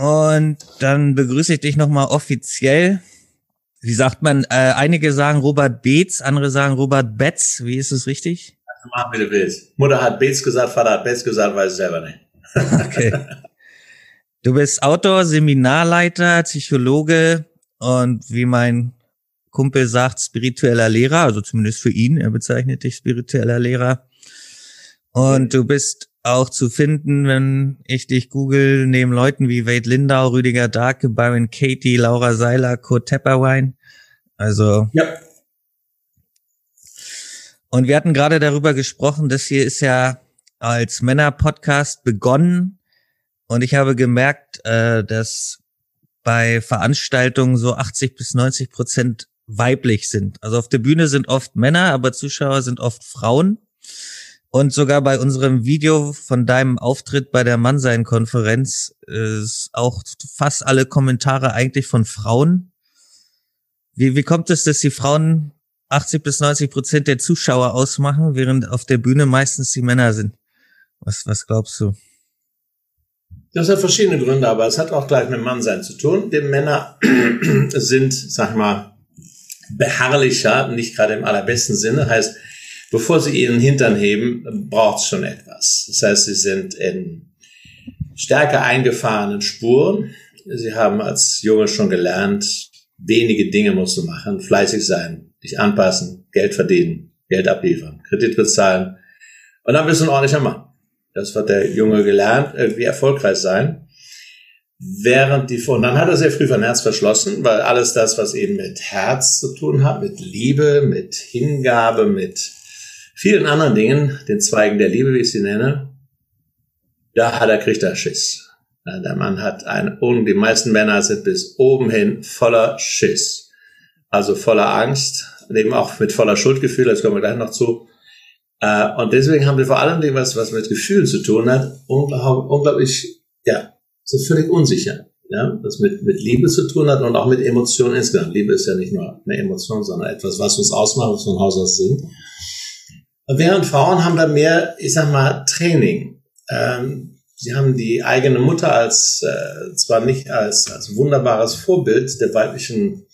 Und dann begrüße ich dich nochmal offiziell. Wie sagt man, äh, einige sagen Robert Beetz, andere sagen Robert Betz. Wie ist es richtig? Mach, du willst. Mutter hat Beetz gesagt, Vater hat Betz gesagt, weiß ich selber nicht. okay. Du bist Autor, Seminarleiter, Psychologe und wie mein Kumpel sagt, spiritueller Lehrer, also zumindest für ihn, er bezeichnet dich spiritueller Lehrer. Und du bist auch zu finden, wenn ich dich google, neben Leuten wie Wade Lindau, Rüdiger Darke, Byron Katie, Laura Seiler, Kurt Tepperwein. Also. Ja. Und wir hatten gerade darüber gesprochen, das hier ist ja als Männer-Podcast begonnen. Und ich habe gemerkt, äh, dass bei Veranstaltungen so 80 bis 90 Prozent weiblich sind. Also auf der Bühne sind oft Männer, aber Zuschauer sind oft Frauen. Und sogar bei unserem Video von deinem Auftritt bei der Mannsein-Konferenz ist auch fast alle Kommentare eigentlich von Frauen. Wie, wie kommt es, dass die Frauen 80 bis 90 Prozent der Zuschauer ausmachen, während auf der Bühne meistens die Männer sind? Was, was glaubst du? Das hat verschiedene Gründe, aber es hat auch gleich mit Mannsein zu tun. Denn Männer sind, sag mal, beharrlicher, nicht gerade im allerbesten Sinne, heißt, bevor sie ihren Hintern heben, braucht es schon etwas. Das heißt, sie sind in stärker eingefahrenen Spuren. Sie haben als Junge schon gelernt, wenige Dinge musst du machen, fleißig sein, dich anpassen, Geld verdienen, Geld abliefern, Kredit bezahlen und dann bist du ein ordentlicher Mann. Das wird der Junge gelernt, irgendwie erfolgreich sein. Während die, und dann hat er sehr früh von Herz verschlossen, weil alles das, was eben mit Herz zu tun hat, mit Liebe, mit Hingabe, mit vielen anderen Dingen, den Zweigen der Liebe, wie ich sie nenne, da hat er, kriegt er Schiss. Der Mann hat ein, und die meisten Männer sind bis oben hin voller Schiss. Also voller Angst, eben auch mit voller Schuldgefühl, das kommen wir gleich noch zu. Äh, und deswegen haben wir vor allem dem, was, was mit Gefühlen zu tun hat, unglaublich, ja, sind völlig unsicher. Ja, das mit, mit Liebe zu tun hat und auch mit Emotionen insgesamt. Liebe ist ja nicht nur eine Emotion, sondern etwas, was uns ausmacht, was von Haus aus sind. Während Frauen haben da mehr, ich sag mal, Training. Ähm, sie haben die eigene Mutter als, äh, zwar nicht als, als wunderbares Vorbild der weiblichen,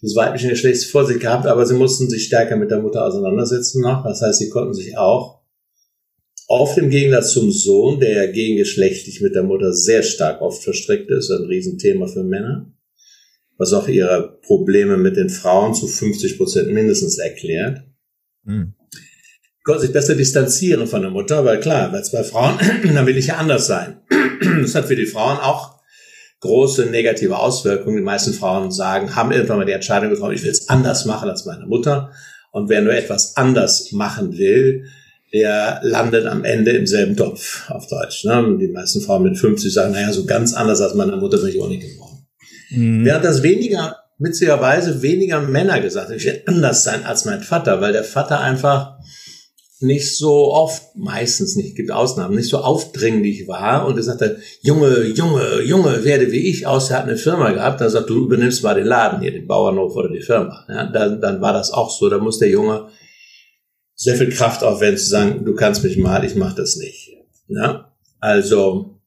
des weiblichen Geschlechts vor sich gehabt, aber sie mussten sich stärker mit der Mutter auseinandersetzen noch. Das heißt, sie konnten sich auch auf dem Gegensatz zum Sohn, der ja gegengeschlechtlich mit der Mutter sehr stark oft verstrickt ist, ein Riesenthema für Männer, was auch ihre Probleme mit den Frauen zu 50 Prozent mindestens erklärt. Mhm konnte sich besser distanzieren von der Mutter, weil klar, bei zwei Frauen, dann will ich ja anders sein. Das hat für die Frauen auch große negative Auswirkungen. Die meisten Frauen sagen, haben irgendwann mal die Entscheidung getroffen, ich will es anders machen als meine Mutter. Und wer nur etwas anders machen will, der landet am Ende im selben Topf, auf Deutsch. Ne? Die meisten Frauen mit 50 sagen, naja, so ganz anders als meine Mutter bin ich auch nicht geworden. Mhm. Während das weniger, witzigerweise weniger Männer gesagt, ich will anders sein als mein Vater, weil der Vater einfach nicht so oft, meistens nicht, gibt Ausnahmen, nicht so aufdringlich war und er sagte, Junge, Junge, Junge, werde wie ich aus, er hat eine Firma gehabt, dann sagt, du übernimmst mal den Laden hier, den Bauernhof oder die Firma. Ja, dann, dann war das auch so, da muss der Junge sehr viel Kraft aufwenden zu sagen, du kannst mich mal, ich mach das nicht. Ja, also,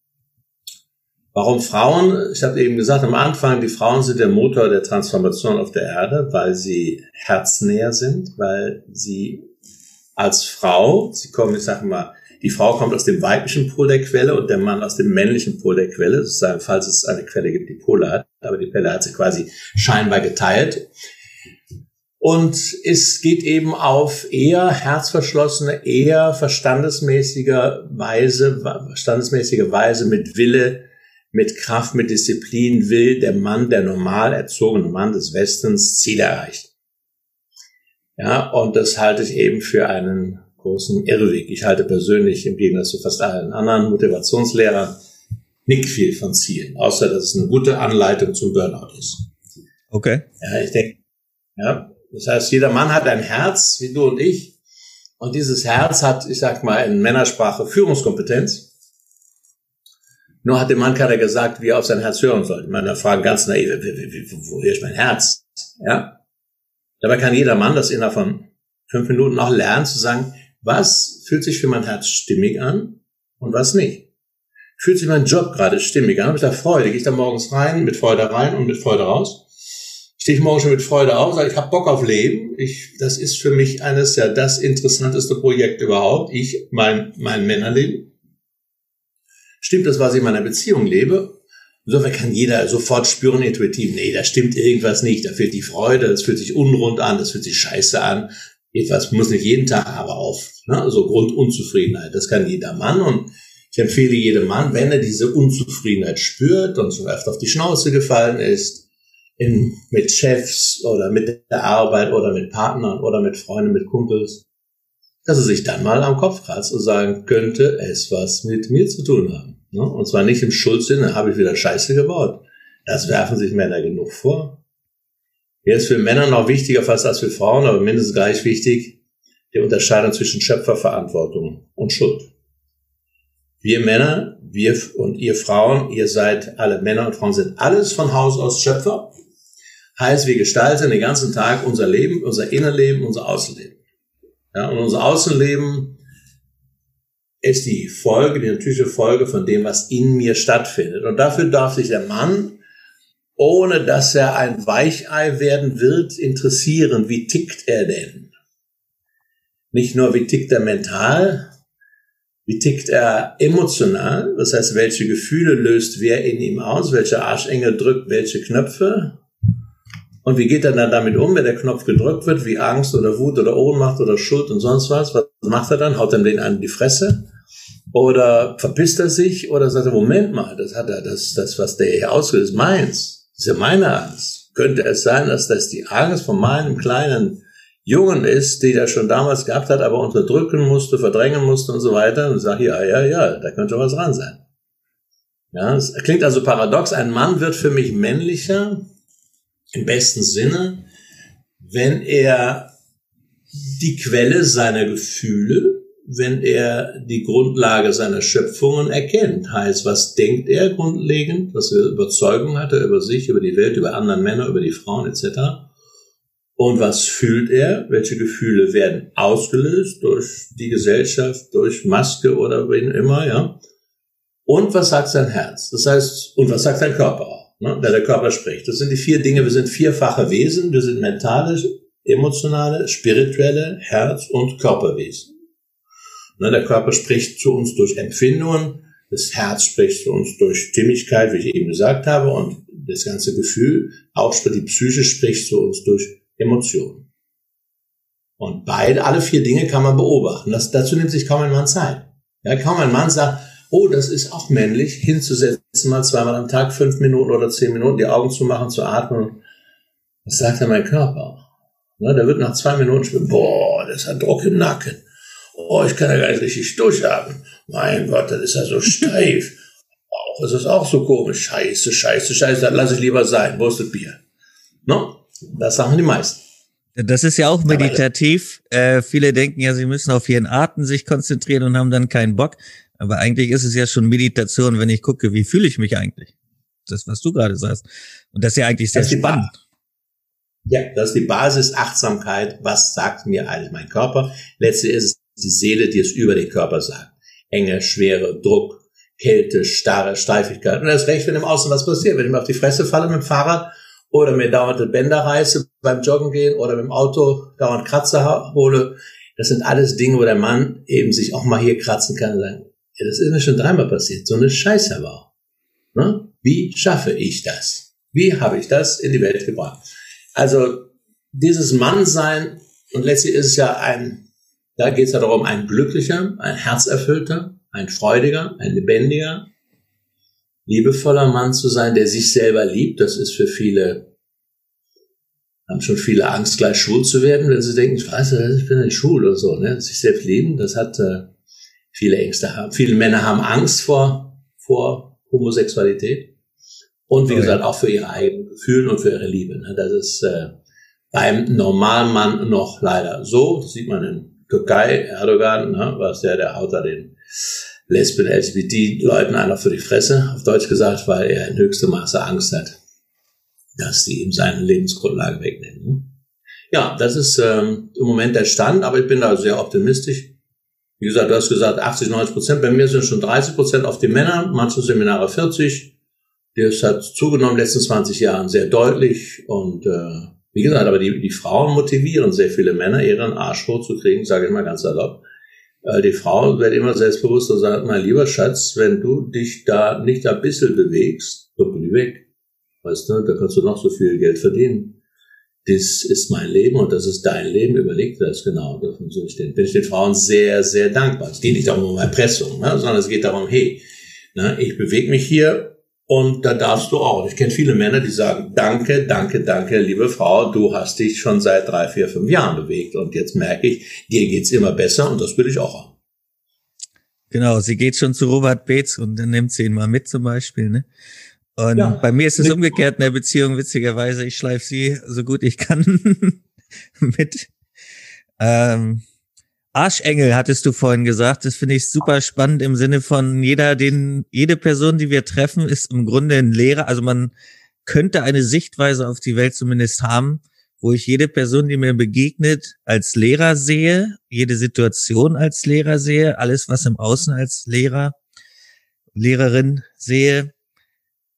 warum Frauen? Ich habe eben gesagt am Anfang, die Frauen sind der Motor der Transformation auf der Erde, weil sie herznäher sind, weil sie als Frau, sie kommen, ich sage mal, die Frau kommt aus dem weiblichen Pol der Quelle und der Mann aus dem männlichen Pol der Quelle, sozusagen, falls es eine Quelle gibt, die Pole hat, aber die Quelle hat sie quasi scheinbar geteilt. Und es geht eben auf eher herzverschlossene, eher verstandesmäßiger Weise, verstandesmäßige Weise mit Wille, mit Kraft, mit Disziplin will der Mann, der normal erzogene Mann des Westens Ziele erreichen. Ja, und das halte ich eben für einen großen Irrweg. Ich halte persönlich im Gegensatz zu fast allen anderen Motivationslehrern nicht viel von Zielen, außer dass es eine gute Anleitung zum Burnout ist. Okay. Ja, ich denke, ja, das heißt, jeder Mann hat ein Herz, wie du und ich. Und dieses Herz hat, ich sag mal, in Männersprache Führungskompetenz. Nur hat dem Mann keiner gesagt, wie er auf sein Herz hören soll. Ich meine, fragen ganz naiv, wo ist mein Herz? Ja. Dabei kann jeder Mann das innerhalb von fünf Minuten auch lernen, zu sagen, was fühlt sich für mein Herz stimmig an und was nicht. Fühlt sich mein Job gerade stimmig an? Habe ich da Freude? Gehe ich da morgens rein, mit Freude rein und mit Freude raus? Stehe ich morgen schon mit Freude auf, sage ich habe Bock auf Leben. Ich, das ist für mich eines ja das interessanteste Projekt überhaupt. Ich, mein, mein Männerleben. Stimmt das, was ich in meiner Beziehung lebe? Insofern kann jeder sofort spüren, intuitiv, nee, da stimmt irgendwas nicht, da fehlt die Freude, das fühlt sich unrund an, das fühlt sich scheiße an. Etwas muss nicht jeden Tag, aber oft. Ne? Also Grundunzufriedenheit, das kann jeder Mann und ich empfehle jedem Mann, wenn er diese Unzufriedenheit spürt und so oft auf die Schnauze gefallen ist, in, mit Chefs oder mit der Arbeit oder mit Partnern oder mit Freunden, mit Kumpels, dass er sich dann mal am Kopf kratzt und sagen, könnte es was mit mir zu tun haben. Ne? Und zwar nicht im Schuldsinne, habe ich wieder Scheiße gebaut. Das werfen sich Männer genug vor. Mir ist für Männer noch wichtiger fast als für Frauen, aber mindestens gleich wichtig, die Unterscheidung zwischen Schöpferverantwortung und Schuld. Wir Männer, wir und ihr Frauen, ihr seid alle Männer und Frauen sind alles von Haus aus Schöpfer. Heißt, wir gestalten den ganzen Tag unser Leben, unser Innenleben, unser Außenleben. Ja, und unser Außenleben ist die Folge, die natürliche Folge von dem, was in mir stattfindet. Und dafür darf sich der Mann, ohne dass er ein Weichei werden wird, interessieren, wie tickt er denn? Nicht nur, wie tickt er mental, wie tickt er emotional, das heißt, welche Gefühle löst wer in ihm aus, welche Arschenge drückt welche Knöpfe, und wie geht er dann damit um, wenn der Knopf gedrückt wird, wie Angst oder Wut oder Ohnmacht oder Schuld und sonst was? Was macht er dann? Haut er den an die Fresse? Oder verpisst er sich? Oder sagt er, Moment mal, das hat er, das, das, was der hier ausgelöst, ist meins. Das ist ja meine Angst. Könnte es sein, dass das die Angst von meinem kleinen Jungen ist, die er schon damals gehabt hat, aber unterdrücken musste, verdrängen musste und so weiter? Und sagt, ja, ja, ja, da könnte was dran sein. Ja, es klingt also paradox. Ein Mann wird für mich männlicher, im besten Sinne, wenn er die Quelle seiner Gefühle, wenn er die Grundlage seiner Schöpfungen erkennt. Heißt, was denkt er grundlegend, was für Überzeugung hat er über sich, über die Welt, über anderen Männer, über die Frauen etc. Und was fühlt er? Welche Gefühle werden ausgelöst durch die Gesellschaft, durch Maske oder wen immer, ja? Und was sagt sein Herz? Das heißt, und was sagt sein Körper? Ne, der Körper spricht. Das sind die vier Dinge. Wir sind vierfache Wesen. Wir sind mentale, emotionale, spirituelle, Herz- und Körperwesen. Ne, der Körper spricht zu uns durch Empfindungen. Das Herz spricht zu uns durch Stimmigkeit, wie ich eben gesagt habe. Und das ganze Gefühl, auch die Psyche spricht zu uns durch Emotionen. Und beide, alle vier Dinge kann man beobachten. Das, dazu nimmt sich kaum ein Mann Zeit. Ja, kaum ein Mann sagt, oh, das ist auch männlich, hinzusetzen, mal zweimal am Tag, fünf Minuten oder zehn Minuten, die Augen zu machen, zu atmen. Was sagt denn mein Körper? Na, der wird nach zwei Minuten spüren, boah, das ein Druck im Nacken. Oh, ich kann ja gar nicht richtig durchatmen. Mein Gott, das ist ja so steif. Auch ist es auch so komisch. Scheiße, scheiße, scheiße, dann lass ich lieber sein. Wo ist das Bier? No? Das sagen die meisten. Das ist ja auch meditativ. Äh, viele denken ja, sie müssen auf ihren Atem sich konzentrieren und haben dann keinen Bock. Aber eigentlich ist es ja schon Meditation, wenn ich gucke, wie fühle ich mich eigentlich? Das, was du gerade sagst. Und das ist ja eigentlich sehr spannend. Ja, das ist die Basis Achtsamkeit. Was sagt mir eigentlich mein Körper? Letztlich ist es die Seele, die es über den Körper sagt. Enge, Schwere, Druck, Kälte, Starre, Steifigkeit. Und das recht, wenn im Außen was passiert. Wenn ich mir auf die Fresse falle mit dem Fahrrad oder mir dauernde Bänder reiße beim Joggen gehen oder mit dem Auto dauernd Kratzer hole. Das sind alles Dinge, wo der Mann eben sich auch mal hier kratzen kann und sagen, ja, das ist mir schon dreimal passiert. So eine Scheiße auch. Ne? Wie schaffe ich das? Wie habe ich das in die Welt gebracht? Also dieses Mannsein, und letztlich ist es ja ein, da geht es ja darum, ein glücklicher, ein herzerfüllter, ein freudiger, ein lebendiger, liebevoller Mann zu sein, der sich selber liebt. Das ist für viele, haben schon viele Angst, gleich schwul zu werden, wenn sie denken, ich weiß nicht, ich bin nicht schwul oder so. Ne? Sich selbst lieben, das hat äh, viele Ängste haben. Viele Männer haben Angst vor, vor Homosexualität. Und wie okay. gesagt, auch für ihre eigenen Gefühle und für ihre Liebe. Ne? Das ist äh, beim normalen Mann noch leider so. Das sieht man in Türkei, Erdogan, ne? was der, der haut da den Lesben, LGBT-Leuten einfach für die Fresse, auf Deutsch gesagt, weil er in höchstem Maße Angst hat, dass die ihm seine Lebensgrundlage wegnehmen. Ne? Ja, das ist ähm, im Moment der Stand, aber ich bin da sehr optimistisch Wie gesagt, du hast gesagt 80, 90 Prozent. Bei mir sind schon 30 Prozent auf die Männer, manche Seminare 40. Das hat zugenommen in den letzten 20 Jahren sehr deutlich. Und äh, wie gesagt, aber die, die Frauen motivieren sehr viele Männer, ihren Arsch hochzukriegen, sage ich mal ganz salopp. Äh, die Frau wird immer selbstbewusst und sagt, mein lieber Schatz, wenn du dich da nicht ein bisschen bewegst, dann bin ich weg. Weißt du, da kannst du noch so viel Geld verdienen. Das ist mein Leben und das ist dein Leben. Überleg das genau. Davon ich den, bin ich den Frauen sehr, sehr dankbar. Es geht nicht darum um Erpressung, ne, sondern es geht darum, hey, ne, ich bewege mich hier und da darfst du auch. Ich kenne viele Männer, die sagen, danke, danke, danke, liebe Frau, du hast dich schon seit drei, vier, fünf Jahren bewegt und jetzt merke ich, dir geht's immer besser und das will ich auch haben. Genau, sie geht schon zu Robert Beetz und dann nimmt sie ihn mal mit zum Beispiel, ne? Und ja, bei mir ist es umgekehrt in der Beziehung, witzigerweise. Ich schleife sie so gut ich kann mit. Ähm, Arschengel hattest du vorhin gesagt. Das finde ich super spannend im Sinne von jeder, den, jede Person, die wir treffen, ist im Grunde ein Lehrer. Also man könnte eine Sichtweise auf die Welt zumindest haben, wo ich jede Person, die mir begegnet, als Lehrer sehe, jede Situation als Lehrer sehe, alles, was im Außen als Lehrer, Lehrerin sehe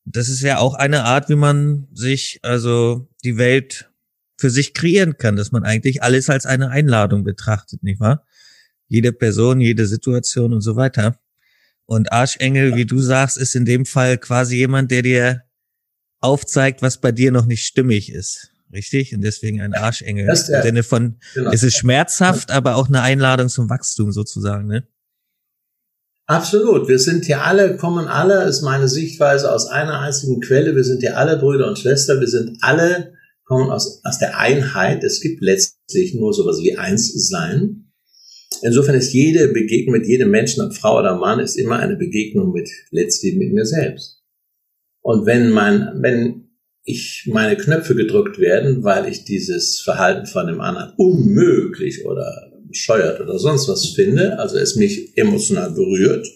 das ist ja auch eine Art, wie man sich, also die Welt für sich kreieren kann, dass man eigentlich alles als eine Einladung betrachtet, nicht wahr? Jede Person, jede Situation und so weiter. Und Arschengel, wie du sagst, ist in dem Fall quasi jemand, der dir aufzeigt, was bei dir noch nicht stimmig ist. Richtig? Und deswegen ein Arschengel. Im Sinne von, genau. es ist schmerzhaft, aber auch eine Einladung zum Wachstum sozusagen, ne? Absolut. Wir sind hier alle, kommen alle, ist meine Sichtweise aus einer einzigen Quelle. Wir sind hier alle Brüder und Schwestern. Wir sind alle, kommen aus, aus der Einheit. Es gibt letztlich nur sowas wie Einssein. Insofern ist jede Begegnung mit jedem Menschen, ob Frau oder Mann, ist immer eine Begegnung mit letztlich mit mir selbst. Und wenn mein, wenn ich meine Knöpfe gedrückt werden, weil ich dieses Verhalten von dem anderen unmöglich oder bescheuert oder sonst was finde, also es mich emotional berührt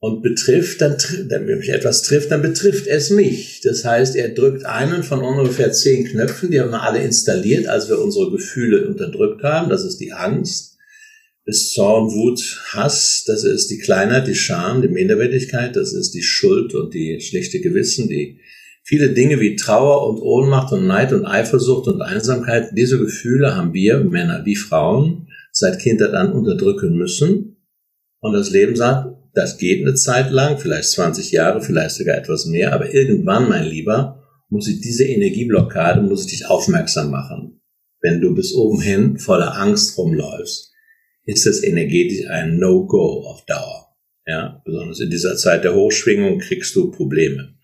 und betrifft, dann, wenn mich etwas trifft, dann betrifft es mich. Das heißt, er drückt einen von ungefähr zehn Knöpfen, die haben wir alle installiert, als wir unsere Gefühle unterdrückt haben. Das ist die Angst, das Zorn, Wut, Hass, das ist die Kleinheit, die Scham, die Minderwertigkeit, das ist die Schuld und die schlechte Gewissen, die Viele Dinge wie Trauer und Ohnmacht und Neid und Eifersucht und Einsamkeit, diese Gefühle haben wir, Männer wie Frauen, seit Kindheit an unterdrücken müssen. Und das Leben sagt, das geht eine Zeit lang, vielleicht 20 Jahre, vielleicht sogar etwas mehr, aber irgendwann, mein Lieber, muss ich diese Energieblockade, muss ich dich aufmerksam machen. Wenn du bis oben hin voller Angst rumläufst, ist das energetisch ein No-Go auf Dauer. Ja, besonders in dieser Zeit der Hochschwingung kriegst du Probleme.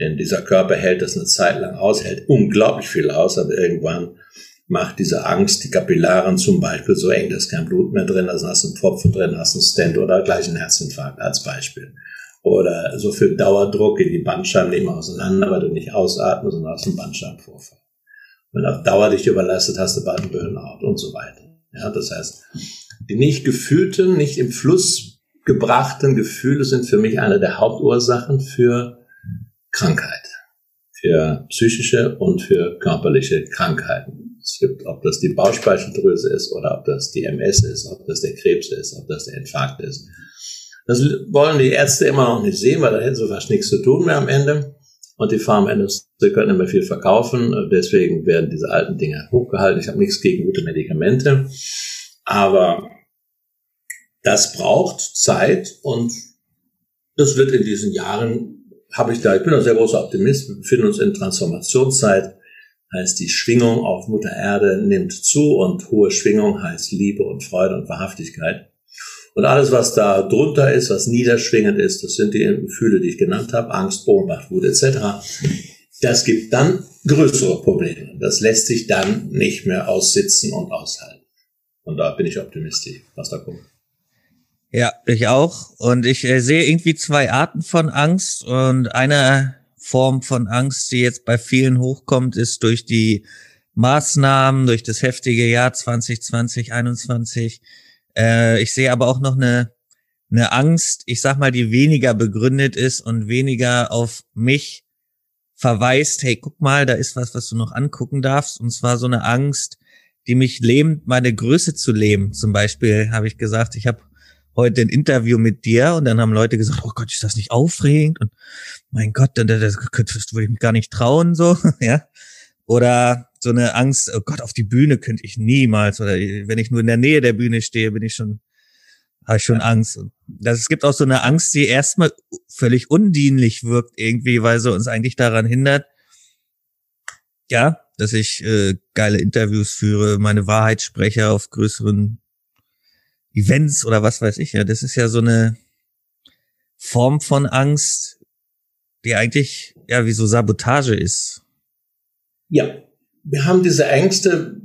Denn dieser Körper hält das eine Zeit lang aus, hält unglaublich viel aus, aber irgendwann macht diese Angst die Kapillaren zum Beispiel so eng, dass kein Blut mehr drin ist, hast einen Pfropfen drin, hast einen Stent oder gleich einen Herzinfarkt als Beispiel. Oder so viel Dauerdruck geht die Bandscheiben nicht mehr auseinander, weil du nicht ausatmest und hast einen Bandscheibenvorfall. Wenn auf Dauer dich überlastet, hast du bald einen Burnout und so weiter. Ja, das heißt, die nicht gefühlten, nicht im Fluss gebrachten Gefühle sind für mich eine der Hauptursachen für Krankheit, für psychische und für körperliche Krankheiten. Es gibt, ob das die Bauchspeicheldrüse ist oder ob das die MS ist, ob das der Krebs ist, ob das der Infarkt ist. Das wollen die Ärzte immer noch nicht sehen, weil da hätten sie fast nichts zu tun mehr am Ende. Und die Pharmaindustrie können immer viel verkaufen. Deswegen werden diese alten Dinge hochgehalten. Ich habe nichts gegen gute Medikamente. Aber das braucht Zeit und das wird in diesen Jahren habe ich da, ich bin ein sehr großer Optimist, wir befinden uns in Transformationszeit, heißt die Schwingung auf Mutter Erde nimmt zu und hohe Schwingung heißt Liebe und Freude und Wahrhaftigkeit. Und alles, was da drunter ist, was niederschwingend ist, das sind die Gefühle, die ich genannt habe, Angst, Ohnmacht, Wut etc. Das gibt dann größere Probleme. Das lässt sich dann nicht mehr aussitzen und aushalten. Und da bin ich optimistisch, was da kommt. Ja, ich auch. Und ich äh, sehe irgendwie zwei Arten von Angst. Und eine Form von Angst, die jetzt bei vielen hochkommt, ist durch die Maßnahmen, durch das heftige Jahr 2020, 2021. Äh, ich sehe aber auch noch eine, eine Angst, ich sag mal, die weniger begründet ist und weniger auf mich verweist, hey, guck mal, da ist was, was du noch angucken darfst. Und zwar so eine Angst, die mich lähmen, meine Größe zu lähmen. Zum Beispiel habe ich gesagt, ich habe heute ein Interview mit dir und dann haben Leute gesagt, oh Gott, ist das nicht aufregend? Und mein Gott, das, das, das würde ich mir gar nicht trauen, so, ja. Oder so eine Angst, oh Gott, auf die Bühne könnte ich niemals. Oder wenn ich nur in der Nähe der Bühne stehe, bin ich schon, habe ich schon Angst. Das, es gibt auch so eine Angst, die erstmal völlig undienlich wirkt irgendwie, weil sie uns eigentlich daran hindert, ja, dass ich äh, geile Interviews führe, meine Wahrheit spreche auf größeren Events oder was weiß ich. Ja, das ist ja so eine Form von Angst, die eigentlich ja wie so Sabotage ist. Ja, wir haben diese Ängste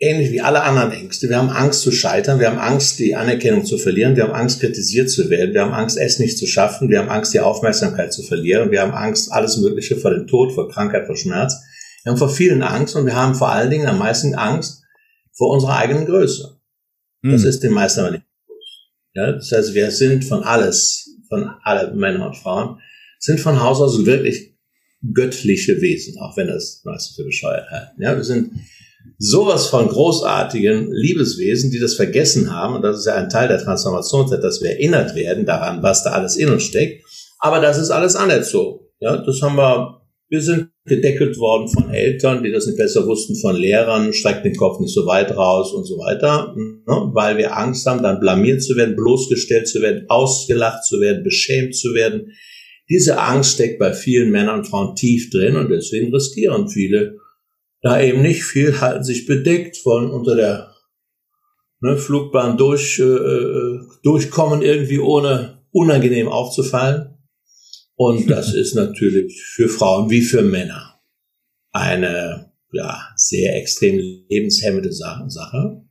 ähnlich wie alle anderen Ängste. Wir haben Angst zu scheitern, wir haben Angst, die Anerkennung zu verlieren, wir haben Angst, kritisiert zu werden, wir haben Angst, es nicht zu schaffen, wir haben Angst, die Aufmerksamkeit zu verlieren, wir haben Angst, alles Mögliche vor dem Tod, vor Krankheit, vor Schmerz. Wir haben vor vielen Angst und wir haben vor allen Dingen am meisten Angst vor unserer eigenen Größe. Das hm. ist den meisten aber nicht ja, das heißt, wir sind von alles, von alle Männer und Frauen, sind von Haus aus wirklich göttliche Wesen, auch wenn das meistens für bescheuert halten. Ja, wir sind sowas von großartigen Liebeswesen, die das vergessen haben, und das ist ja ein Teil der Transformationszeit, dass wir erinnert werden daran, was da alles in uns steckt. Aber das ist alles anerzogen. Ja, das haben wir wir sind gedeckelt worden von Eltern, die das nicht besser wussten, von Lehrern, streckt den Kopf nicht so weit raus und so weiter, ne? weil wir Angst haben, dann blamiert zu werden, bloßgestellt zu werden, ausgelacht zu werden, beschämt zu werden. Diese Angst steckt bei vielen Männern und Frauen tief drin und deswegen riskieren viele da eben nicht viel, halten sich bedeckt, wollen unter der ne, Flugbahn durch, äh, äh durchkommen, irgendwie ohne unangenehm aufzufallen. Und das ist natürlich für Frauen wie für Männer eine ja, sehr extrem lebenshemmende Sache.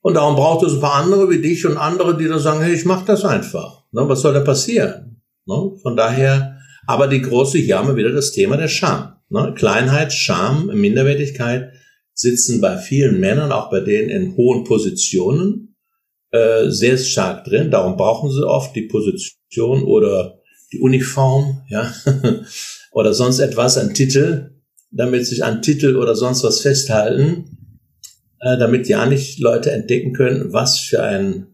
Und darum braucht es ein paar andere wie dich und andere, die dann sagen, hey, ich mach das einfach. Ne, was soll da passieren? Ne, von daher, aber die große, hier haben wir wieder das Thema der Scham. Ne, Kleinheit, Scham, Minderwertigkeit sitzen bei vielen Männern, auch bei denen in hohen Positionen, äh, sehr stark drin. Darum brauchen sie oft die Position oder die Uniform, ja, oder sonst etwas, ein Titel, damit sich an Titel oder sonst was festhalten, äh, damit ja nicht Leute entdecken können, was für ein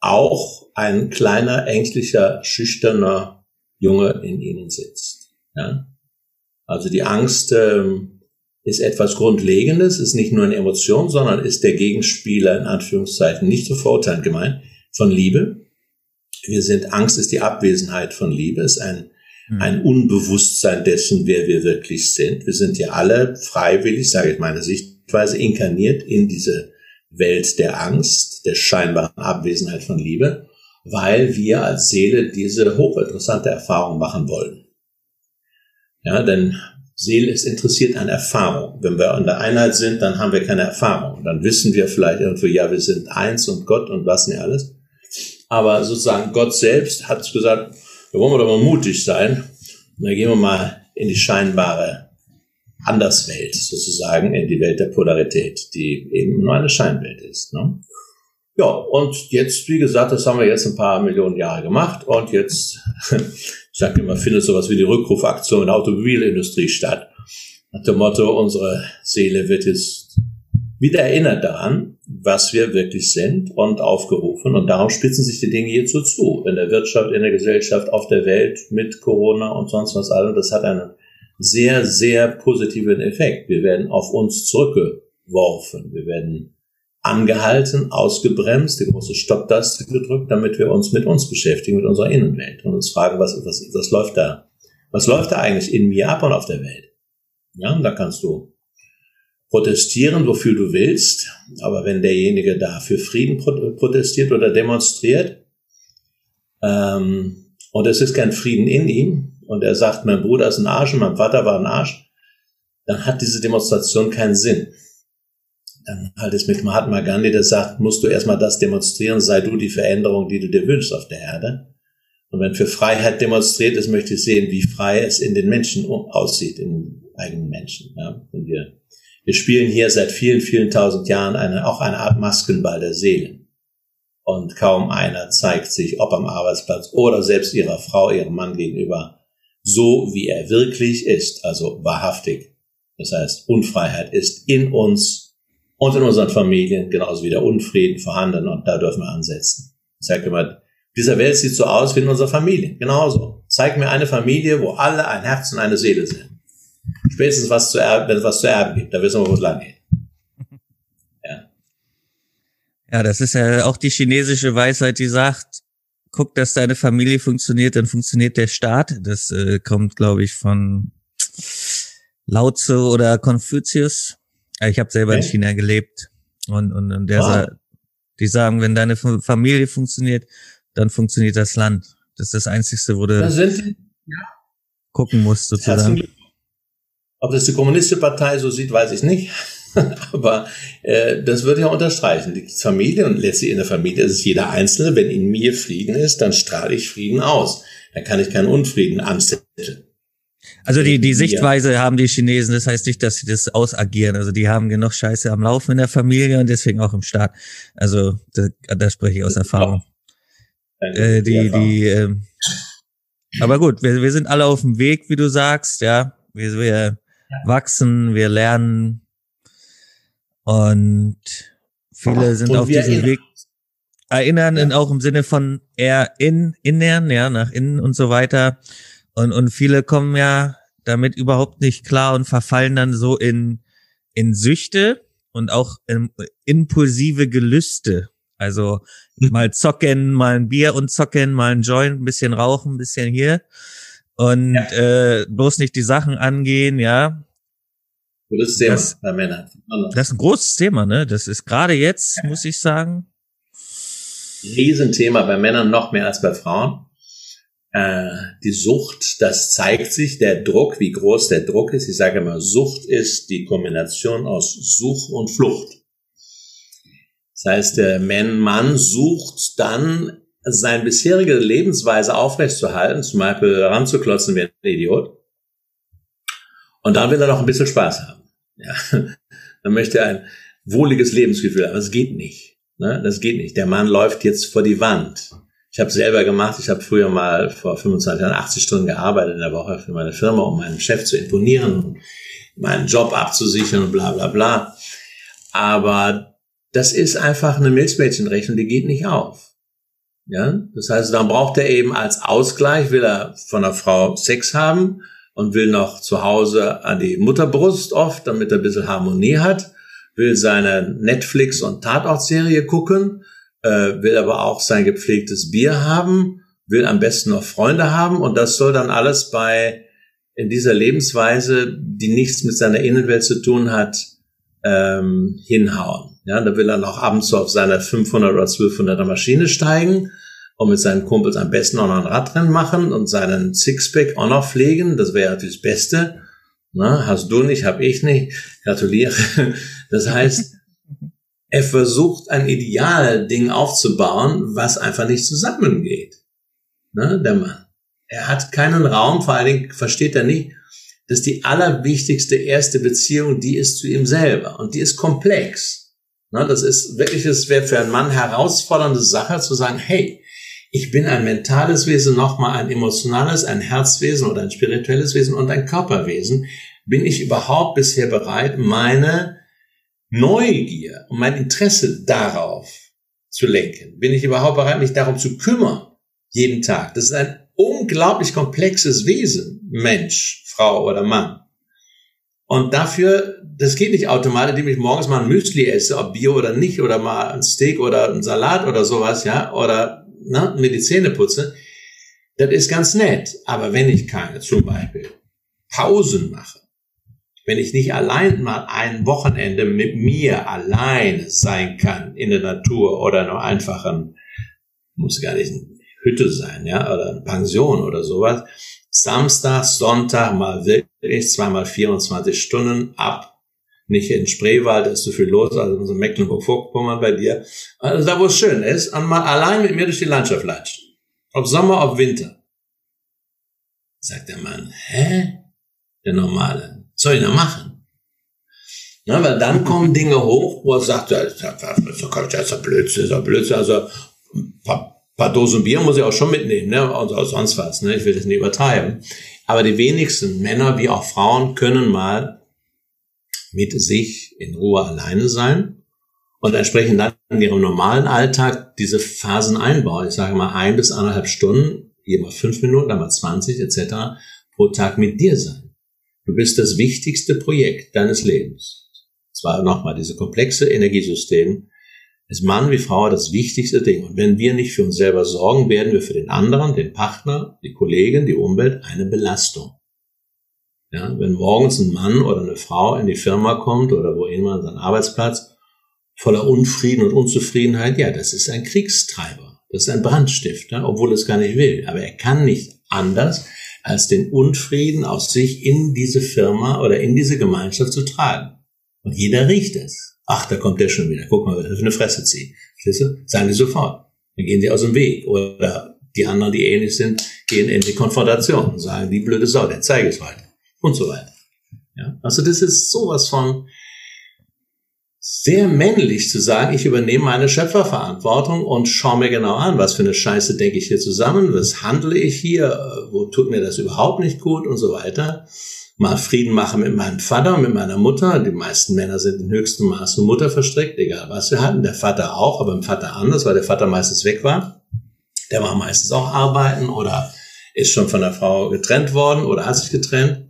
auch ein kleiner, ängstlicher, schüchterner Junge in ihnen sitzt. Ja? Also die Angst ähm, ist etwas Grundlegendes, ist nicht nur eine Emotion, sondern ist der Gegenspieler in Anführungszeichen nicht zu verurteilen gemeint von Liebe. Wir sind, Angst ist die Abwesenheit von Liebe, ist ein, mhm. ein Unbewusstsein dessen, wer wir wirklich sind. Wir sind ja alle freiwillig, sage ich meine Sichtweise, inkarniert in diese Welt der Angst, der scheinbaren Abwesenheit von Liebe, weil wir als Seele diese hochinteressante Erfahrung machen wollen. Ja, denn Seele ist interessiert an Erfahrung. Wenn wir an der Einheit sind, dann haben wir keine Erfahrung. Dann wissen wir vielleicht irgendwo, ja, wir sind eins und Gott und was nicht alles. Aber sozusagen Gott selbst hat gesagt, da wollen wir doch mal mutig sein. Und dann gehen wir mal in die scheinbare Anderswelt sozusagen, in die Welt der Polarität, die eben nur eine Scheinwelt ist. Ne? Ja, und jetzt, wie gesagt, das haben wir jetzt ein paar Millionen Jahre gemacht und jetzt, ich sage immer, findet sowas wie die Rückrufaktion in der Automobilindustrie statt. Nach dem Motto, unsere Seele wird jetzt wieder erinnert daran, was wir wirklich sind und aufgerufen. Und darum spitzen sich die Dinge hierzu zu. In der Wirtschaft, in der Gesellschaft, auf der Welt, mit Corona und sonst was allem. Das hat einen sehr, sehr positiven Effekt. Wir werden auf uns zurückgeworfen. Wir werden angehalten, ausgebremst, die große Stopptaste gedrückt, damit wir uns mit uns beschäftigen, mit unserer Innenwelt und uns fragen, was, was, was läuft da? Was läuft da eigentlich in mir ab und auf der Welt? Ja, und da kannst du protestieren, wofür du willst. Aber wenn derjenige da für Frieden protestiert oder demonstriert, ähm, und es ist kein Frieden in ihm, und er sagt, mein Bruder ist ein Arsch und mein Vater war ein Arsch, dann hat diese Demonstration keinen Sinn. Dann halt es mit Mahatma Gandhi, der sagt, musst du erstmal das demonstrieren, sei du die Veränderung, die du dir wünschst auf der Erde. Und wenn für Freiheit demonstriert ist, möchte ich sehen, wie frei es in den Menschen aussieht, in den eigenen Menschen. Ja? Wenn wir wir spielen hier seit vielen, vielen tausend Jahren eine, auch eine Art Maskenball der Seelen. Und kaum einer zeigt sich, ob am Arbeitsplatz oder selbst ihrer Frau, ihrem Mann gegenüber, so wie er wirklich ist, also wahrhaftig. Das heißt, Unfreiheit ist in uns und in unseren Familien genauso wie der Unfrieden vorhanden und da dürfen wir ansetzen. Ich sage immer, dieser Welt sieht so aus wie in unserer Familie. Genauso. Zeig mir eine Familie, wo alle ein Herz und eine Seele sind. Spätestens was zu erben, wenn es was zu erben gibt, da wissen wir, wo es lang geht. Ja. Ja, das ist ja auch die chinesische Weisheit, die sagt, guck, dass deine Familie funktioniert, dann funktioniert der Staat. Das äh, kommt, glaube ich, von Lao Tzu oder Konfuzius. Ich habe selber okay. in China gelebt und, und, und der wow. sa die sagen, wenn deine Familie funktioniert, dann funktioniert das Land. Das ist das Einzige, wo du gucken musst, sozusagen. Ob das die Kommunistische Partei so sieht, weiß ich nicht. Aber äh, das würde ja unterstreichen. Die Familie und letztlich in der Familie ist es jeder Einzelne. Wenn in mir Frieden ist, dann strahle ich Frieden aus. Dann kann ich keinen Unfrieden anzetteln. Also die, die Sichtweise haben die Chinesen, das heißt nicht, dass sie das ausagieren. Also die haben genug Scheiße am Laufen in der Familie und deswegen auch im Staat. Also da, da spreche ich aus Erfahrung. Äh, die, die, äh, aber gut, wir, wir sind alle auf dem Weg, wie du sagst, ja. Wir, wir wachsen, wir lernen und viele sind und auf diesem Weg. Erinnern ja. in, auch im Sinne von eher in, innern, ja, nach innen und so weiter. Und, und viele kommen ja damit überhaupt nicht klar und verfallen dann so in, in Süchte und auch in impulsive Gelüste. Also mal zocken, mal ein Bier und zocken, mal ein Joint, ein bisschen rauchen, ein bisschen hier. Und ja. äh, bloß nicht die Sachen angehen, ja. Gutes Thema das, bei Männern. Das ist ein großes Thema, ne? Das ist gerade jetzt, ja. muss ich sagen. Riesenthema bei Männern noch mehr als bei Frauen äh, die Sucht, das zeigt sich, der Druck, wie groß der Druck ist. Ich sage immer, Sucht ist die Kombination aus Such und Flucht. Das heißt, der Mann sucht dann seine bisherige Lebensweise aufrechtzuerhalten, zum Beispiel ranzuklotzen wie ein Idiot. Und dann will er noch ein bisschen Spaß haben. Ja. Dann möchte er ein wohliges Lebensgefühl haben. Das geht nicht. Ne? Das geht nicht. Der Mann läuft jetzt vor die Wand. Ich habe selber gemacht. Ich habe früher mal vor 25 Jahren 80 Stunden gearbeitet in der Woche für meine Firma, um meinem Chef zu imponieren, meinen Job abzusichern und bla bla bla. Aber das ist einfach eine Milchmädchenrechnung, die geht nicht auf. Ja, das heißt, dann braucht er eben als Ausgleich, will er von der Frau Sex haben und will noch zu Hause an die Mutterbrust oft, damit er ein bisschen Harmonie hat, will seine Netflix- und Tatortserie gucken äh, will aber auch sein gepflegtes Bier haben, will am besten noch Freunde haben und das soll dann alles bei in dieser Lebensweise, die nichts mit seiner Innenwelt zu tun hat, ähm, hinhauen. Ja, da will er noch abends so auf seine 500 oder 1200er Maschine steigen und mit seinen Kumpels am besten auch noch ein Radrennen machen und seinen Sixpack auch noch pflegen. Das wäre natürlich das Beste. Na, hast du nicht, hab ich nicht. Gratuliere. Das heißt, er versucht ein Idealding aufzubauen, was einfach nicht zusammengeht. Ne, der Mann. Er hat keinen Raum, vor allen Dingen versteht er nicht, dass die allerwichtigste erste Beziehung, die ist zu ihm selber und die ist komplex. Ne, das ist wirklich, es wäre für einen Mann herausfordernde Sache zu sagen, hey, ich bin ein mentales Wesen, nochmal ein emotionales, ein Herzwesen oder ein spirituelles Wesen und ein Körperwesen. Bin ich überhaupt bisher bereit, meine Neugier und mein Interesse darauf zu lenken? Bin ich überhaupt bereit, mich darum zu kümmern? Jeden Tag. Das ist ein unglaublich komplexes Wesen. Mensch, Frau oder Mann. Und dafür, das geht nicht automatisch, indem ich morgens mal ein Müsli esse, ob Bio oder nicht, oder mal ein Steak oder ein Salat oder sowas, ja, oder ne, mir die Zähne putze. Das ist ganz nett. Aber wenn ich keine, zum Beispiel, Pausen mache, wenn ich nicht allein mal ein Wochenende mit mir allein sein kann in der Natur oder nur einfachen, muss gar nicht eine Hütte sein, ja, oder eine Pension oder sowas. Samstag, Sonntag mal wirklich zweimal 24 Stunden ab. Nicht in Spreewald, da ist so viel los, also in Mecklenburg-Vorpommern bei dir. Also da, wo es schön ist, und mal allein mit mir durch die Landschaft latschen. Ob Sommer, ob Winter. Sagt der Mann, hä? Der Normale soll ich denn machen? Na, weil dann kommen Dinge hoch, wo er sagt, das ist ja Blödsinn, ist ja Blödsinn. Also ein paar, paar Dosen Bier muss ich auch schon mitnehmen, ne? Und sonst was, ne? Ich will das nicht übertreiben. Aber die wenigsten Männer wie auch Frauen können mal mit sich in Ruhe alleine sein und entsprechend dann in ihrem normalen Alltag diese Phasen einbauen. Ich sage mal ein bis anderthalb Stunden, hier mal fünf Minuten, dann mal 20 etc. pro Tag mit dir sein. Du bist das wichtigste Projekt deines Lebens. Zwar nochmal diese komplexe Energiesystem, ist Mann wie Frau das wichtigste Ding. Und wenn wir nicht für uns selber sorgen, werden wir für den anderen, den Partner, die Kollegen, die Umwelt eine Belastung. Ja, wenn morgens ein Mann oder eine Frau in die Firma kommt oder wo immer an seinen Arbeitsplatz voller Unfrieden und Unzufriedenheit, ja, das ist ein Kriegstreiber. Das ist ein Brandstifter, obwohl es gar nicht will. Aber er kann nicht anders, als den Unfrieden aus sich in diese Firma oder in diese Gemeinschaft zu tragen. Und jeder riecht es. Ach, da kommt der schon wieder. Guck mal, was er eine Fresse zieht. Verstehst du? Sagen die sofort. Dann gehen sie aus dem Weg. Oder die anderen, die ähnlich sind, gehen in die Konfrontation und sagen, die blöde Sau, der zeige es weiter und so weiter. Ja? Also das ist sowas von sehr männlich zu sagen, ich übernehme meine Schöpferverantwortung und schaue mir genau an, was für eine Scheiße denke ich hier zusammen, was handle ich hier, wo tut mir das überhaupt nicht gut und so weiter. Mal Frieden machen mit meinem Vater, mit meiner Mutter. Die meisten Männer sind in höchstem Maße Mutter verstrickt, egal was wir hatten. Der Vater auch, aber im Vater anders, weil der Vater meistens weg war. Der war meistens auch arbeiten oder ist schon von der Frau getrennt worden oder hat sich getrennt.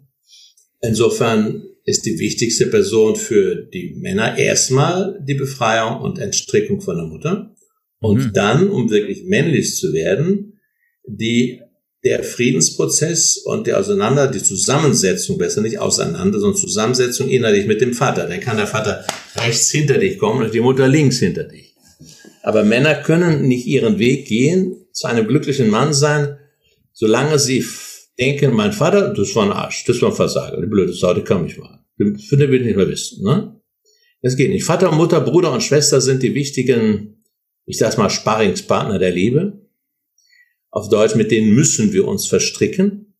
Insofern ist die wichtigste Person für die Männer erstmal die Befreiung und Entstrickung von der Mutter. Und mhm. dann, um wirklich männlich zu werden, die, der Friedensprozess und die Auseinander, die Zusammensetzung, besser nicht auseinander, sondern Zusammensetzung innerlich mit dem Vater. Dann kann der Vater rechts hinter dich kommen und die Mutter links hinter dich. Aber Männer können nicht ihren Weg gehen, zu einem glücklichen Mann sein, solange sie denken, mein Vater, das war ein Arsch, das war ein Versager, die blöde Sau, die kann mich mal. Für den will ich nicht mehr wissen. Ne? Das geht nicht. Vater, Mutter, Bruder und Schwester sind die wichtigen, ich sag's mal, Sparringspartner der Liebe. Auf Deutsch, mit denen müssen wir uns verstricken.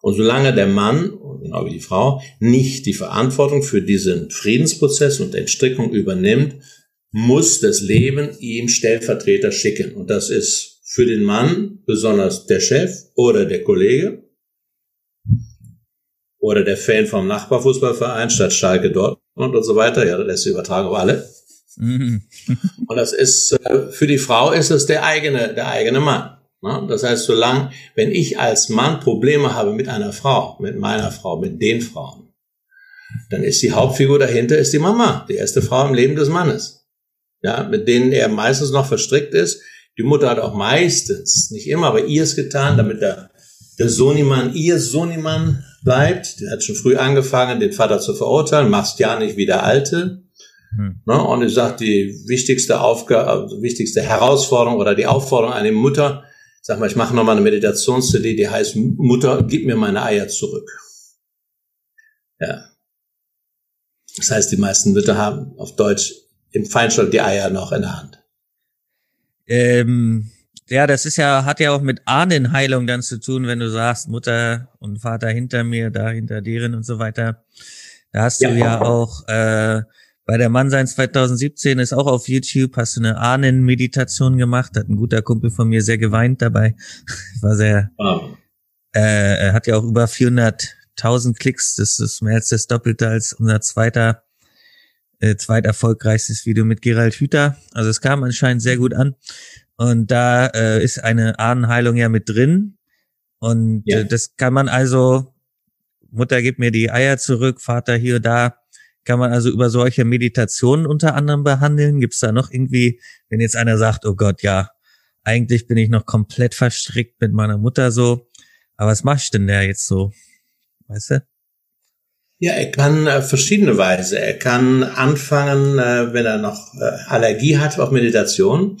Und solange der Mann, genau wie die Frau, nicht die Verantwortung für diesen Friedensprozess und Entstrickung übernimmt, muss das Leben ihm Stellvertreter schicken. Und das ist für den Mann besonders der Chef oder der Kollege oder der Fan vom Nachbarfußballverein statt Schalke Dortmund und so weiter. Ja, das lässt sich übertragen auf alle. Mhm. und das ist, äh, für die Frau ist es der eigene, der eigene Mann. Ne? Das heißt, solange, wenn ich als Mann Probleme habe mit einer Frau, mit meiner Frau, mit den Frauen, dann ist die Hauptfigur dahinter ist die Mama, die erste Frau im Leben des Mannes. Ja, mit denen er meistens noch verstrickt ist. Die Mutter hat auch meistens, nicht immer, aber ihr es getan, damit der, der Sohnemann ihr Sohnemann bleibt. Der hat schon früh angefangen, den Vater zu verurteilen, machst ja nicht wie der Alte. Hm. Ne? Und ich sage, die wichtigste Aufgabe, also wichtigste Herausforderung oder die Aufforderung an die Mutter, sag mal, ich mache nochmal eine Meditations-CD, die heißt, Mutter, gib mir meine Eier zurück. Ja. Das heißt, die meisten Mütter haben auf Deutsch im Feinstaub die Eier noch in der Hand. Ähm, ja, das ist ja, hat ja auch mit Ahnenheilung dann zu tun, wenn du sagst, Mutter und Vater hinter mir, da hinter deren und so weiter. Da hast ja. du ja auch äh, bei der Mannsein 2017 ist auch auf YouTube, hast du eine Ahnenmeditation gemacht, hat ein guter Kumpel von mir sehr geweint dabei. War sehr, wow. äh, er hat ja auch über 400.000 Klicks, das ist mehr als das Doppelte als unser zweiter, äh, zweit erfolgreichstes Video mit Gerald Hüther. Also es kam anscheinend sehr gut an. Und da äh, ist eine Ahnenheilung ja mit drin. Und ja. äh, das kann man also, Mutter gibt mir die Eier zurück, Vater hier, da, kann man also über solche Meditationen unter anderem behandeln. Gibt es da noch irgendwie, wenn jetzt einer sagt, oh Gott, ja, eigentlich bin ich noch komplett verstrickt mit meiner Mutter so, aber was machst du denn der jetzt so? Weißt du? Ja, er kann äh, verschiedene Weise. Er kann anfangen, äh, wenn er noch äh, Allergie hat auf Meditation,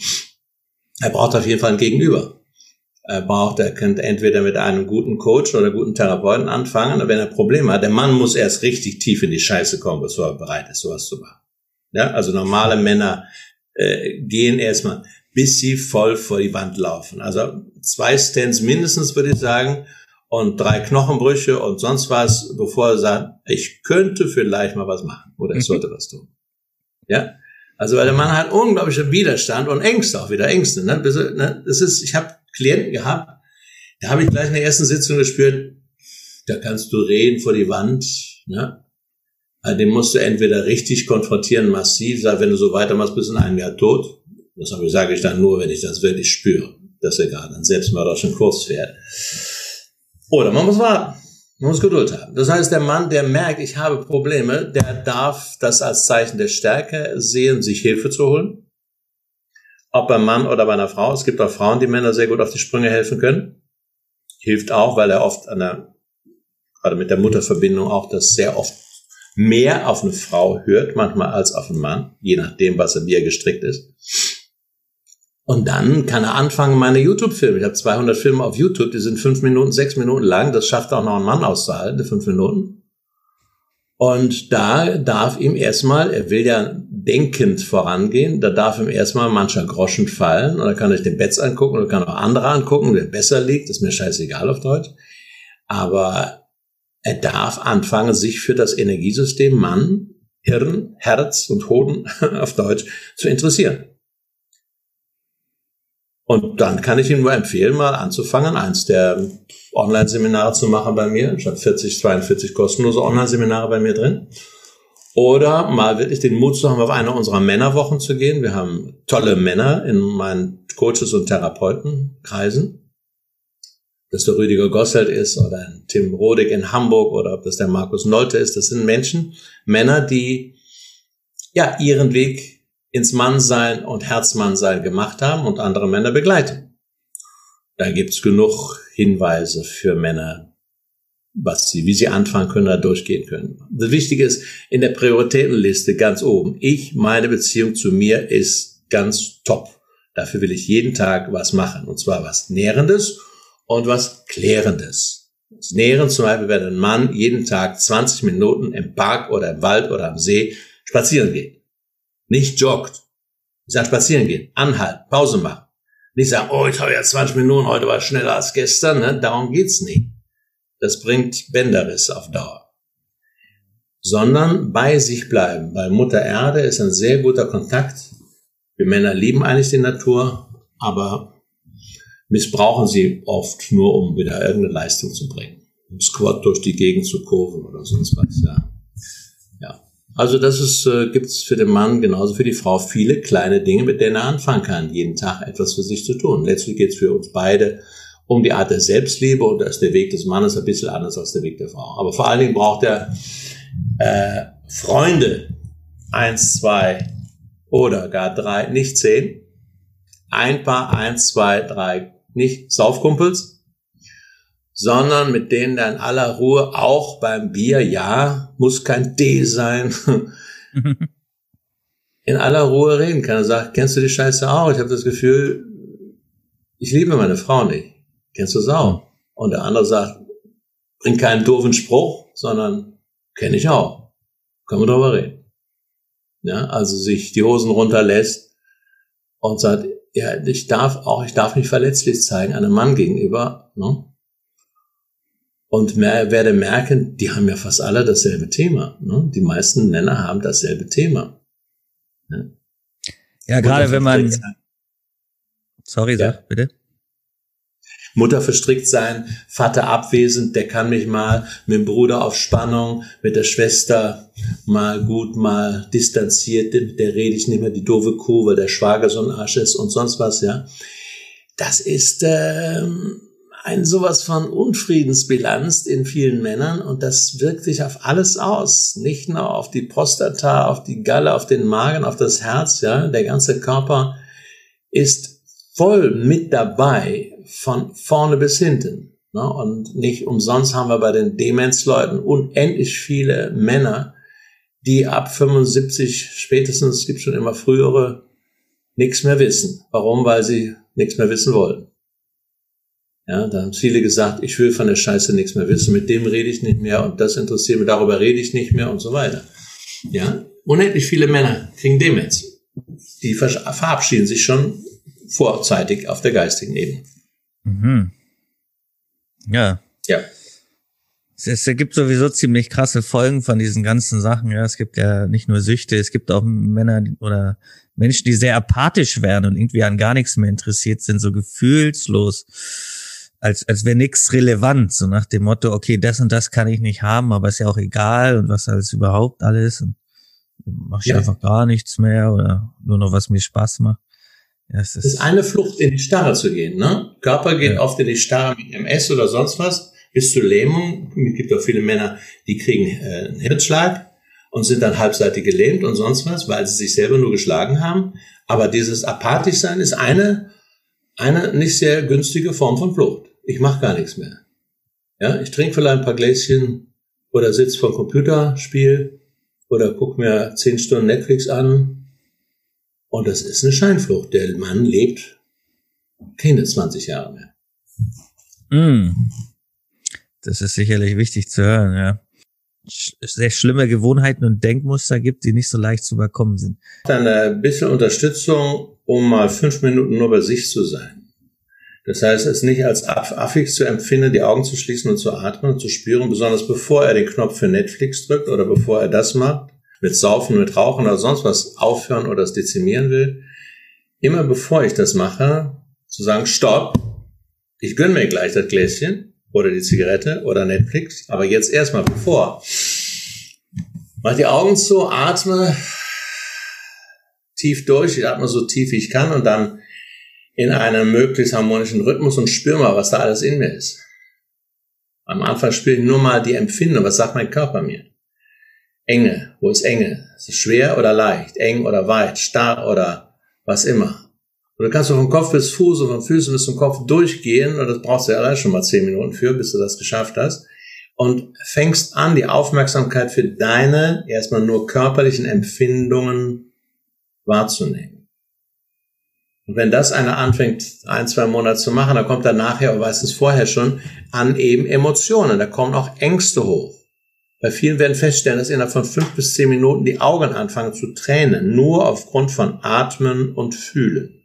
er braucht auf jeden Fall ein Gegenüber. Er braucht, er könnte entweder mit einem guten Coach oder guten Therapeuten anfangen, wenn er Probleme hat. Der Mann muss erst richtig tief in die Scheiße kommen, bevor er bereit ist, sowas zu machen. Ja, also normale Männer äh, gehen erstmal, bis sie voll vor die Wand laufen. Also zwei Stands mindestens, würde ich sagen, und drei Knochenbrüche und sonst was, bevor er sagt, ich könnte vielleicht mal was machen oder ich sollte was tun. Ja, also weil der Mann hat unglaublichen Widerstand und Ängste auch wieder Ängste. Ne? ne? Das ist, ich habe Klienten gehabt, da habe ich gleich in der ersten Sitzung gespürt, da kannst du reden vor die Wand. Ne? Also den musst du entweder richtig konfrontieren, massiv, sag, wenn du so weitermachst, bist du in einem Jahr tot. Das sage ich dann nur, wenn ich das wirklich spüre, dass er gerade einen selbstmörderischen Kurs fährt. Oder man muss warten. Man muss Geduld haben. Das heißt, der Mann, der merkt, ich habe Probleme, der darf das als Zeichen der Stärke sehen, sich Hilfe zu holen. Ob beim Mann oder bei einer Frau. Es gibt auch Frauen, die Männer sehr gut auf die Sprünge helfen können. Hilft auch, weil er oft an der, gerade mit der Mutterverbindung auch das sehr oft mehr auf eine Frau hört, manchmal als auf einen Mann, je nachdem, was er wie er gestrickt ist. Und dann kann er anfangen, meine YouTube-Filme. Ich habe 200 Filme auf YouTube, die sind fünf Minuten, sechs Minuten lang. Das schafft auch noch ein Mann auszuhalten, fünf Minuten. Und da darf ihm erstmal, er will ja denkend vorangehen, da darf ihm erstmal mancher Groschen fallen. Und da kann sich den Betz angucken oder kann auch andere angucken, der besser liegt. ist mir scheißegal auf Deutsch. Aber er darf anfangen, sich für das Energiesystem Mann, Hirn, Herz und Hoden auf Deutsch zu interessieren. Und dann kann ich Ihnen nur empfehlen, mal anzufangen, eins der Online-Seminare zu machen bei mir. Ich habe 40, 42 kostenlose Online-Seminare bei mir drin. Oder mal wirklich den Mut zu haben, auf eine unserer Männerwochen zu gehen. Wir haben tolle Männer in meinen Coaches und Therapeutenkreisen. Dass der Rüdiger Gosselt ist oder Tim Rodig in Hamburg oder ob das der Markus Nolte ist. Das sind Menschen, Männer, die ja ihren Weg ins Mannsein und Herzmannsein gemacht haben und andere Männer begleiten. Da gibt's genug Hinweise für Männer, was sie, wie sie anfangen können, da durchgehen können. Das Wichtige ist in der Prioritätenliste ganz oben. Ich, meine Beziehung zu mir ist ganz top. Dafür will ich jeden Tag was machen. Und zwar was Nährendes und was Klärendes. Das Nähren zum Beispiel, wenn ein Mann jeden Tag 20 Minuten im Park oder im Wald oder am See spazieren geht nicht joggt. Ich sage spazieren gehen, anhalten, Pause machen. Nicht sagen, oh, ich habe ja 20 Minuten, heute war schneller als gestern. Ne? Darum geht's nicht. Das bringt Bänderriss auf Dauer. Sondern bei sich bleiben. Weil Mutter Erde ist ein sehr guter Kontakt. Wir Männer lieben eigentlich die Natur, aber missbrauchen sie oft nur, um wieder irgendeine Leistung zu bringen. Um Squat durch die Gegend zu kurven oder sonst was, ja. Also das ist, äh, gibt für den Mann genauso für die Frau viele kleine Dinge, mit denen er anfangen kann, jeden Tag etwas für sich zu tun. Letztlich geht es für uns beide um die Art der Selbstliebe und da ist der Weg des Mannes ein bisschen anders als der Weg der Frau. Aber vor allen Dingen braucht er äh, Freunde, eins, zwei oder gar drei, nicht zehn, ein paar, eins, zwei, drei, nicht Saufkumpels, sondern mit denen dann in aller Ruhe auch beim Bier, ja, muss kein Tee sein, in aller Ruhe reden kann. Er sagt, kennst du die Scheiße auch? Ich habe das Gefühl, ich liebe meine Frau nicht. Kennst du es auch? Und der andere sagt, bring keinen doofen Spruch, sondern kenne ich auch. Können wir drüber reden. Ja, also sich die Hosen runterlässt und sagt, ja, ich darf auch, ich darf mich verletzlich zeigen einem Mann gegenüber. Ne? Und mehr, werde merken, die haben ja fast alle dasselbe Thema. Ne? Die meisten Männer haben dasselbe Thema. Ne? Ja, gerade wenn man. Sorry, sag ja. bitte. Mutter verstrickt sein, Vater abwesend, der kann mich mal mit dem Bruder auf Spannung, mit der Schwester mal gut, mal distanziert, der rede ich nicht mehr die doofe Kuh, weil der Schwager so ein Arsch ist und sonst was, ja. Das ist, ähm, ein sowas von Unfriedensbilanz in vielen Männern und das wirkt sich auf alles aus. Nicht nur auf die Prostata, auf die Galle, auf den Magen, auf das Herz, ja. Der ganze Körper ist voll mit dabei von vorne bis hinten. Ne? Und nicht umsonst haben wir bei den Demenzleuten unendlich viele Männer, die ab 75 spätestens, es gibt schon immer frühere, nichts mehr wissen. Warum? Weil sie nichts mehr wissen wollen. Ja, da haben viele gesagt, ich will von der Scheiße nichts mehr wissen, mit dem rede ich nicht mehr und das interessiert mich, darüber rede ich nicht mehr und so weiter. Ja, unendlich viele Männer kriegen Demenz. Die verabschieden sich schon vorzeitig auf der geistigen Ebene. Mhm. Ja. Ja. Es, es gibt sowieso ziemlich krasse Folgen von diesen ganzen Sachen. Ja, es gibt ja nicht nur Süchte, es gibt auch Männer oder Menschen, die sehr apathisch werden und irgendwie an gar nichts mehr interessiert sind, so gefühlslos als, als wäre nichts relevant, so nach dem Motto, okay, das und das kann ich nicht haben, aber ist ja auch egal und was alles überhaupt alles und mach ich ja. einfach gar nichts mehr oder nur noch was mir Spaß macht. Ja, es ist, ist eine Flucht, in die Starre zu gehen, ne? Körper geht ja. oft in die Starre mit MS oder sonst was, bis zur Lähmung. Es gibt auch viele Männer, die kriegen äh, einen Herzschlag und sind dann halbseitig gelähmt und sonst was, weil sie sich selber nur geschlagen haben. Aber dieses apathisch sein ist eine, eine nicht sehr günstige Form von Flucht. Ich mache gar nichts mehr. Ja, ich trinke vielleicht ein paar Gläschen oder sitze vor Computerspiel oder guck mir zehn Stunden Netflix an und das ist eine Scheinflucht. Der Mann lebt keine 20 Jahre mehr. Mm. Das ist sicherlich wichtig zu hören, ja. Sehr schlimme Gewohnheiten und Denkmuster gibt, die nicht so leicht zu überkommen sind. Dann ein bisschen Unterstützung, um mal fünf Minuten nur bei sich zu sein. Das heißt, es nicht als affig zu empfinden, die Augen zu schließen und zu atmen und zu spüren, besonders bevor er den Knopf für Netflix drückt oder bevor er das macht, mit Saufen, mit Rauchen oder sonst was aufhören oder es dezimieren will, immer bevor ich das mache, zu sagen, stopp, ich gönne mir gleich das Gläschen oder die Zigarette oder Netflix, aber jetzt erstmal bevor. Mach die Augen zu, atme tief durch, ich atme so tief wie ich kann und dann in einem möglichst harmonischen Rhythmus und spür mal, was da alles in mir ist. Am Anfang spüre ich nur mal die Empfindung, was sagt mein Körper mir. Enge, wo ist Enge? Ist es schwer oder leicht? Eng oder weit? Starr oder was immer? Und du kannst vom Kopf bis Fuß und von Füßen bis zum Kopf durchgehen und das brauchst du ja allein schon mal zehn Minuten für, bis du das geschafft hast. Und fängst an, die Aufmerksamkeit für deine erstmal nur körperlichen Empfindungen wahrzunehmen. Und wenn das einer anfängt, ein, zwei Monate zu machen, dann kommt er nachher, oder weiß es vorher schon, an eben Emotionen. Da kommen auch Ängste hoch. Bei vielen werden feststellen, dass innerhalb von fünf bis zehn Minuten die Augen anfangen zu tränen, nur aufgrund von Atmen und Fühlen.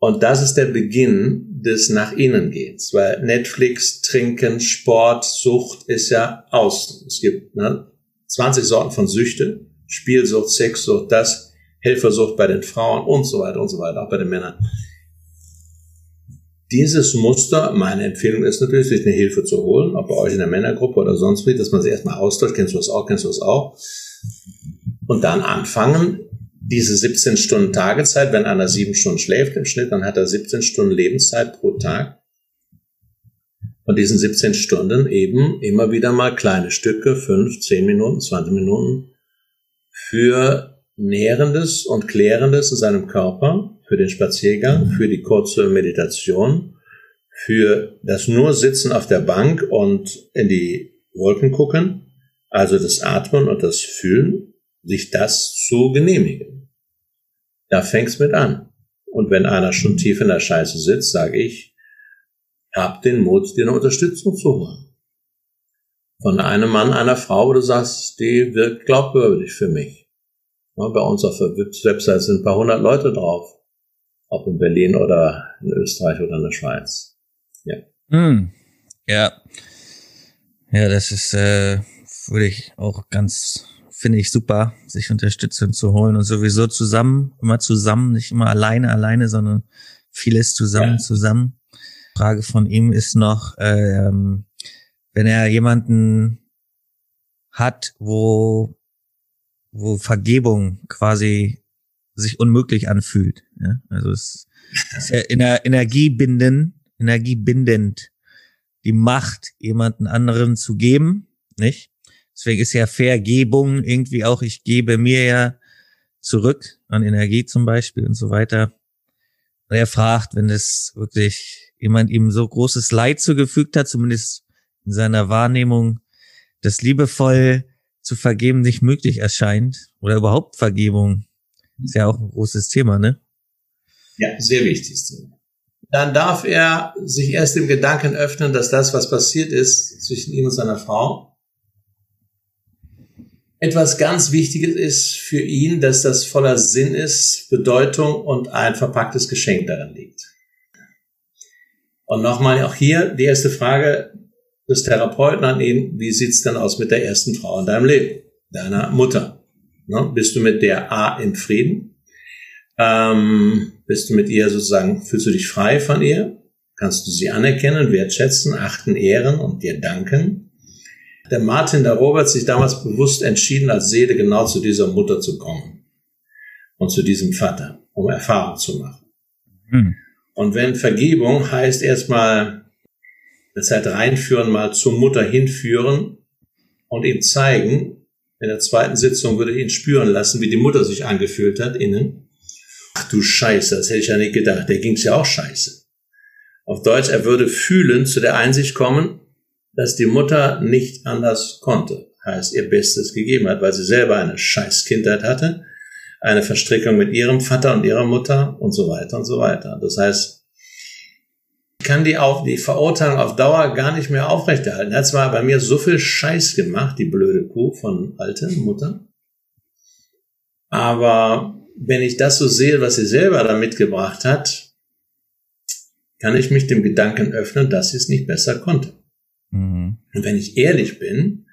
Und das ist der Beginn des nach innen gehens, weil Netflix, Trinken, Sport, Sucht ist ja außen. Es gibt ne, 20 Sorten von Süchte, Spielsucht, Sexsucht, das, Helfersucht bei den Frauen und so weiter und so weiter, auch bei den Männern dieses Muster, meine Empfehlung ist natürlich, sich eine Hilfe zu holen, ob bei euch in der Männergruppe oder sonst wie, dass man sich erstmal austauscht, kennst du das auch, kennst du das auch? Und dann anfangen, diese 17 Stunden Tagezeit, wenn einer sieben Stunden schläft im Schnitt, dann hat er 17 Stunden Lebenszeit pro Tag. Und diesen 17 Stunden eben immer wieder mal kleine Stücke, fünf, zehn Minuten, 20 Minuten für Nährendes und Klärendes in seinem Körper für den Spaziergang, für die kurze Meditation, für das nur Sitzen auf der Bank und in die Wolken gucken, also das Atmen und das Fühlen, sich das zu genehmigen. Da fängt's mit an. Und wenn einer schon tief in der Scheiße sitzt, sage ich, hab den Mut, dir eine Unterstützung zu holen. Von einem Mann, einer Frau, wo du sagst, die wirkt glaubwürdig für mich. Bei uns auf der Website sind ein paar hundert Leute drauf ob in Berlin oder in Österreich oder in der Schweiz. Ja. Hm. Ja. Ja, das ist, äh, würde ich auch ganz, finde ich super, sich Unterstützung zu holen und sowieso zusammen, immer zusammen, nicht immer alleine, alleine, sondern vieles zusammen, ja. zusammen. Frage von ihm ist noch, äh, ähm, wenn er jemanden hat, wo, wo Vergebung quasi sich unmöglich anfühlt. Ja? Also es ist ja ener energiebindend, energiebindend, die Macht, jemanden anderen zu geben, nicht? Deswegen ist ja Vergebung irgendwie auch, ich gebe mir ja zurück an Energie zum Beispiel und so weiter. Und er fragt, wenn es wirklich jemand ihm so großes Leid zugefügt hat, zumindest in seiner Wahrnehmung, das liebevoll zu vergeben nicht möglich erscheint oder überhaupt Vergebung ist ja auch ein großes Thema, ne? Ja, sehr wichtiges Thema. Dann darf er sich erst dem Gedanken öffnen, dass das, was passiert ist zwischen ihm und seiner Frau, etwas ganz Wichtiges ist für ihn, dass das voller Sinn ist, Bedeutung und ein verpacktes Geschenk darin liegt. Und nochmal auch hier die erste Frage des Therapeuten an ihn, wie sieht's denn aus mit der ersten Frau in deinem Leben, deiner Mutter? Ne? Bist du mit der A im Frieden? Ähm, bist du mit ihr sozusagen, fühlst du dich frei von ihr? kannst du sie anerkennen, wertschätzen, achten, ehren und dir danken. Der Martin, der Robert sich damals bewusst entschieden, als Seele genau zu dieser Mutter zu kommen und zu diesem Vater, um Erfahrung zu machen. Hm. Und wenn Vergebung heißt erstmal das heißt reinführen, mal zur Mutter hinführen und ihm zeigen, in der zweiten Sitzung würde ich ihn spüren lassen, wie die Mutter sich angefühlt hat innen. Ach du Scheiße, das hätte ich ja nicht gedacht. Der ging's ja auch scheiße. Auf Deutsch, er würde fühlen, zu der Einsicht kommen, dass die Mutter nicht anders konnte. Heißt, ihr Bestes gegeben hat, weil sie selber eine scheiß Kindheit hatte, eine Verstrickung mit ihrem Vater und ihrer Mutter und so weiter und so weiter. Das heißt, kann die, auf, die Verurteilung auf Dauer gar nicht mehr aufrechterhalten. Er hat zwar bei mir so viel Scheiß gemacht, die blöde Kuh von alte Mutter, aber wenn ich das so sehe, was sie selber da mitgebracht hat, kann ich mich dem Gedanken öffnen, dass sie es nicht besser konnte. Mhm. Und wenn ich ehrlich bin,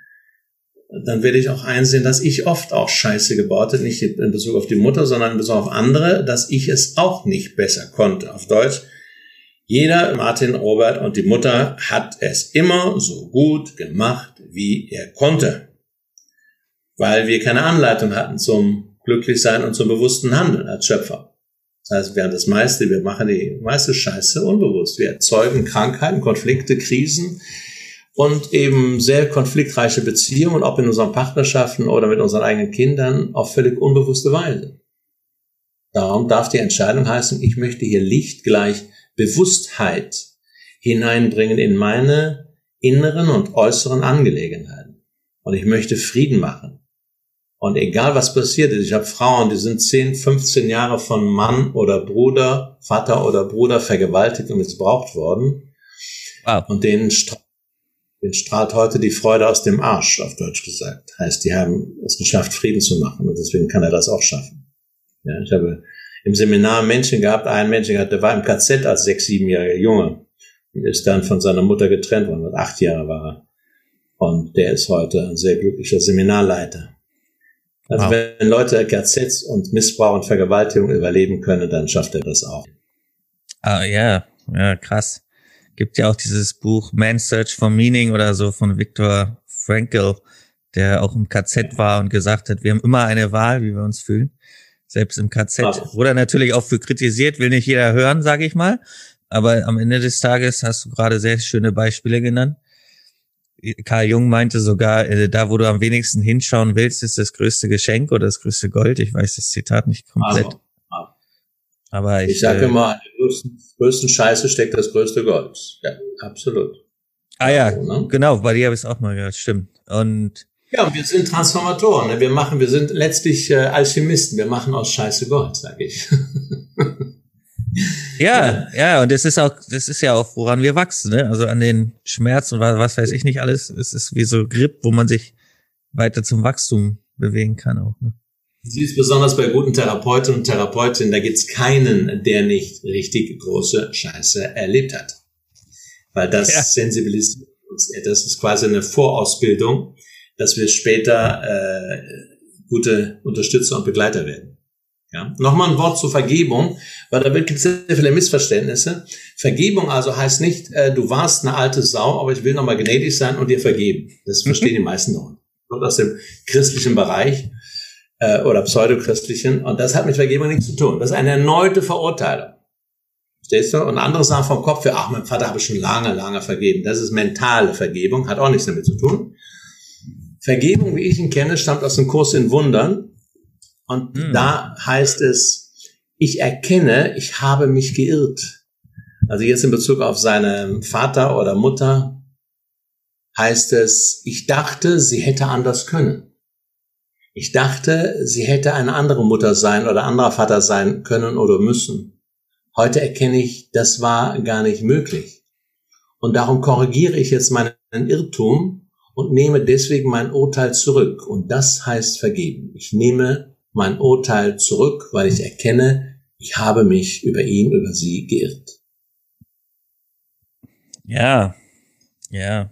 dann werde ich auch einsehen, dass ich oft auch Scheiße gebaut habe, nicht in Bezug auf die Mutter, sondern in Bezug auf andere, dass ich es auch nicht besser konnte. Auf Deutsch, jeder, Martin, Robert und die Mutter, hat es immer so gut gemacht, wie er konnte. Weil wir keine Anleitung hatten zum Glücklichsein und zum bewussten Handeln als Schöpfer. Das heißt, wir haben das meiste, wir machen die meiste Scheiße unbewusst. Wir erzeugen Krankheiten, Konflikte, Krisen und eben sehr konfliktreiche Beziehungen, ob in unseren Partnerschaften oder mit unseren eigenen Kindern, auf völlig unbewusste Weise. Darum darf die Entscheidung heißen, ich möchte hier Licht gleich Bewusstheit hineinbringen in meine inneren und äußeren Angelegenheiten. Und ich möchte Frieden machen. Und egal was passiert ist, ich habe Frauen, die sind 10, 15 Jahre von Mann oder Bruder, Vater oder Bruder vergewaltigt und missbraucht worden. Wow. Und denen, stra denen strahlt heute die Freude aus dem Arsch, auf Deutsch gesagt. Heißt, die haben es geschafft, Frieden zu machen und deswegen kann er das auch schaffen. Ja, ich habe im Seminar Menschen gehabt, einen Menschen gehabt, der war im KZ als sechs, siebenjähriger Junge und ist dann von seiner Mutter getrennt worden, acht Jahre war er. Und der ist heute ein sehr glücklicher Seminarleiter. Also wow. wenn Leute KZs und Missbrauch und Vergewaltigung überleben können, dann schafft er das auch. Ah ja, ja, krass. Gibt ja auch dieses Buch Man's Search for Meaning oder so von Viktor Frankl, der auch im KZ war und gesagt hat, wir haben immer eine Wahl, wie wir uns fühlen selbst im KZ. Ach. Wurde natürlich auch für kritisiert, will nicht jeder hören, sage ich mal. Aber am Ende des Tages hast du gerade sehr schöne Beispiele genannt. Karl Jung meinte sogar, äh, da wo du am wenigsten hinschauen willst, ist das größte Geschenk oder das größte Gold. Ich weiß das Zitat nicht komplett. Also, aber ich, ich sage äh, immer, in der größten, größten Scheiße steckt das größte Gold. Ja, absolut. Ah ja, also, ne? genau, bei dir habe ich es auch mal gehört, stimmt. Und ja, wir sind Transformatoren. Ne? Wir machen, wir sind letztlich äh, Alchemisten. Wir machen aus Scheiße Gold, sage ich. ja, ja, und das ist auch, das ist ja auch, woran wir wachsen, ne? Also an den Schmerzen und was weiß ich nicht alles. Es ist wie so Grip, wo man sich weiter zum Wachstum bewegen kann auch. Ne? Sie ist besonders bei guten Therapeuten und Therapeutinnen, da gibt's keinen, der nicht richtig große Scheiße erlebt hat. Weil das ja. sensibilisiert uns. Das ist quasi eine Vorausbildung dass wir später äh, gute Unterstützer und Begleiter werden. Ja. Nochmal ein Wort zur Vergebung, weil da gibt es sehr viele Missverständnisse. Vergebung also heißt nicht, äh, du warst eine alte Sau, aber ich will nochmal gnädig sein und dir vergeben. Das mhm. verstehen die meisten noch. Kommt aus dem christlichen Bereich äh, oder pseudochristlichen und das hat mit Vergebung nichts zu tun. Das ist eine erneute Verurteilung. Verstehst du? Und andere sagen vom Kopf her, ach, mein Vater habe ich schon lange, lange vergeben. Das ist mentale Vergebung, hat auch nichts damit zu tun. Vergebung, wie ich ihn kenne, stammt aus dem Kurs in Wundern. Und mhm. da heißt es, ich erkenne, ich habe mich geirrt. Also jetzt in Bezug auf seinen Vater oder Mutter heißt es, ich dachte, sie hätte anders können. Ich dachte, sie hätte eine andere Mutter sein oder anderer Vater sein können oder müssen. Heute erkenne ich, das war gar nicht möglich. Und darum korrigiere ich jetzt meinen Irrtum und nehme deswegen mein Urteil zurück. Und das heißt vergeben. Ich nehme mein Urteil zurück, weil ich erkenne, ich habe mich über ihn, über sie geirrt. Ja, ja.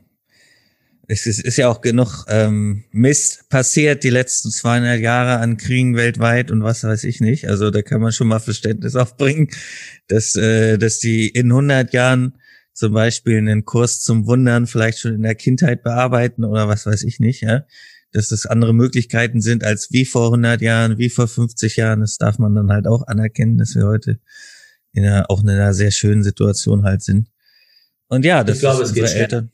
Es ist, ist ja auch genug ähm, Mist passiert die letzten zweieinhalb Jahre an Kriegen weltweit und was weiß ich nicht. Also da kann man schon mal Verständnis aufbringen, dass, äh, dass die in 100 Jahren zum Beispiel einen Kurs zum Wundern vielleicht schon in der Kindheit bearbeiten oder was weiß ich nicht, ja. Dass es andere Möglichkeiten sind als wie vor 100 Jahren, wie vor 50 Jahren. Das darf man dann halt auch anerkennen, dass wir heute in einer, auch in einer sehr schönen Situation halt sind. Und ja, das ich glaube, ist es geht unsere schneller. Eltern.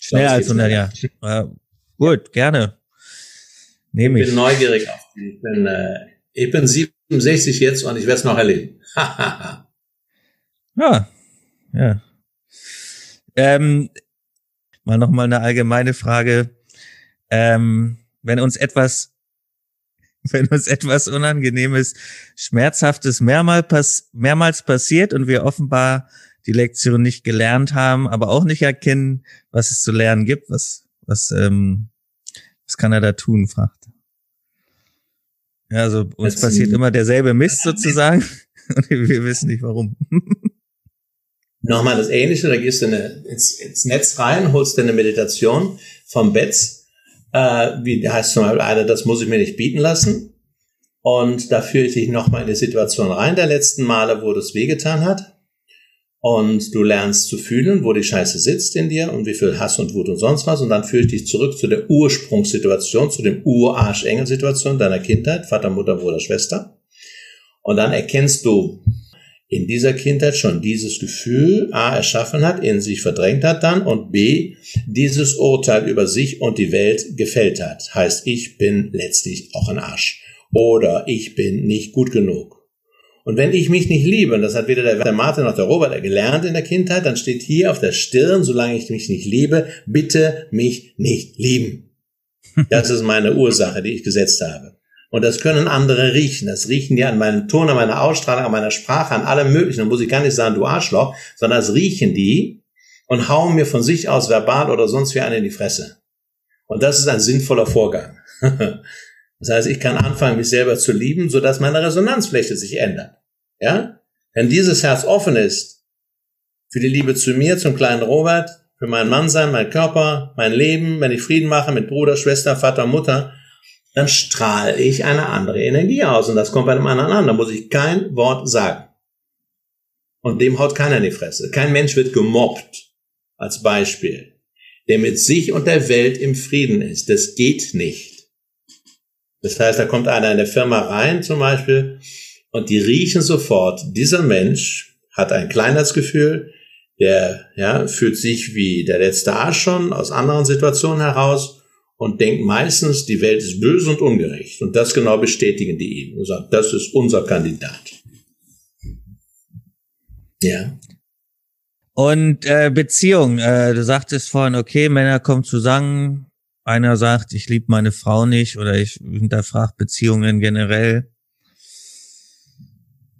Schneller als 100 Jahre. Ja, gut, gerne. Nehme Ich ich. bin neugierig auf die. Ich bin, äh, ich bin 67 jetzt und ich werde es noch erleben. Ja, ja. Ähm, mal noch mal eine allgemeine Frage. Ähm, wenn uns etwas, wenn uns etwas Unangenehmes, Schmerzhaftes mehrmal pass mehrmals passiert und wir offenbar die Lektion nicht gelernt haben, aber auch nicht erkennen, was es zu lernen gibt, was, was, ähm, was kann er da tun, fragt. er. Ja, also uns passiert immer derselbe Mist sozusagen und wir wissen nicht warum. Nochmal das Ähnliche, da gehst du in eine, ins, ins Netz rein, holst dir eine Meditation vom Betz, äh, wie heißt zum Beispiel eine, das muss ich mir nicht bieten lassen. Und da führe ich dich nochmal in die Situation rein der letzten Male, wo das wehgetan hat. Und du lernst zu fühlen, wo die Scheiße sitzt in dir und wie viel Hass und Wut und sonst was. Und dann führe ich dich zurück zu der Ursprungssituation, zu dem Urarschengel-Situation deiner Kindheit, Vater, Mutter, Bruder, Schwester. Und dann erkennst du in dieser Kindheit schon dieses Gefühl A erschaffen hat, in sich verdrängt hat dann und B dieses Urteil über sich und die Welt gefällt hat. Heißt, ich bin letztlich auch ein Arsch. Oder ich bin nicht gut genug. Und wenn ich mich nicht liebe, und das hat weder der, Martin noch der Robert gelernt in der Kindheit, dann steht hier auf der Stirn, solange ich mich nicht liebe, bitte mich nicht lieben. Das ist meine Ursache, die ich gesetzt habe. Und das können andere riechen. Das riechen die an meinem Ton, an meiner Ausstrahlung, an meiner Sprache, an allem möglichen. Da muss ich gar nicht sagen, du Arschloch, sondern das riechen die und hauen mir von sich aus verbal oder sonst wie einen in die Fresse. Und das ist ein sinnvoller Vorgang. Das heißt, ich kann anfangen, mich selber zu lieben, sodass meine Resonanzfläche sich ändert. Ja? Wenn dieses Herz offen ist für die Liebe zu mir, zum kleinen Robert, für mein Mannsein, mein Körper, mein Leben, wenn ich Frieden mache mit Bruder, Schwester, Vater, Mutter, dann strahle ich eine andere Energie aus und das kommt bei einem anderen an. Da muss ich kein Wort sagen. Und dem haut keiner in die Fresse. Kein Mensch wird gemobbt, als Beispiel, der mit sich und der Welt im Frieden ist. Das geht nicht. Das heißt, da kommt einer in der Firma rein zum Beispiel und die riechen sofort, dieser Mensch hat ein Kleinheitsgefühl, der ja, fühlt sich wie der letzte Arsch schon aus anderen Situationen heraus und denkt meistens, die Welt ist böse und ungerecht. Und das genau bestätigen die ihm und sagen, das ist unser Kandidat. Ja. Und äh, Beziehung, äh, du sagtest vorhin, okay, Männer kommen zusammen, einer sagt, ich liebe meine Frau nicht oder ich hinterfrage Beziehungen generell.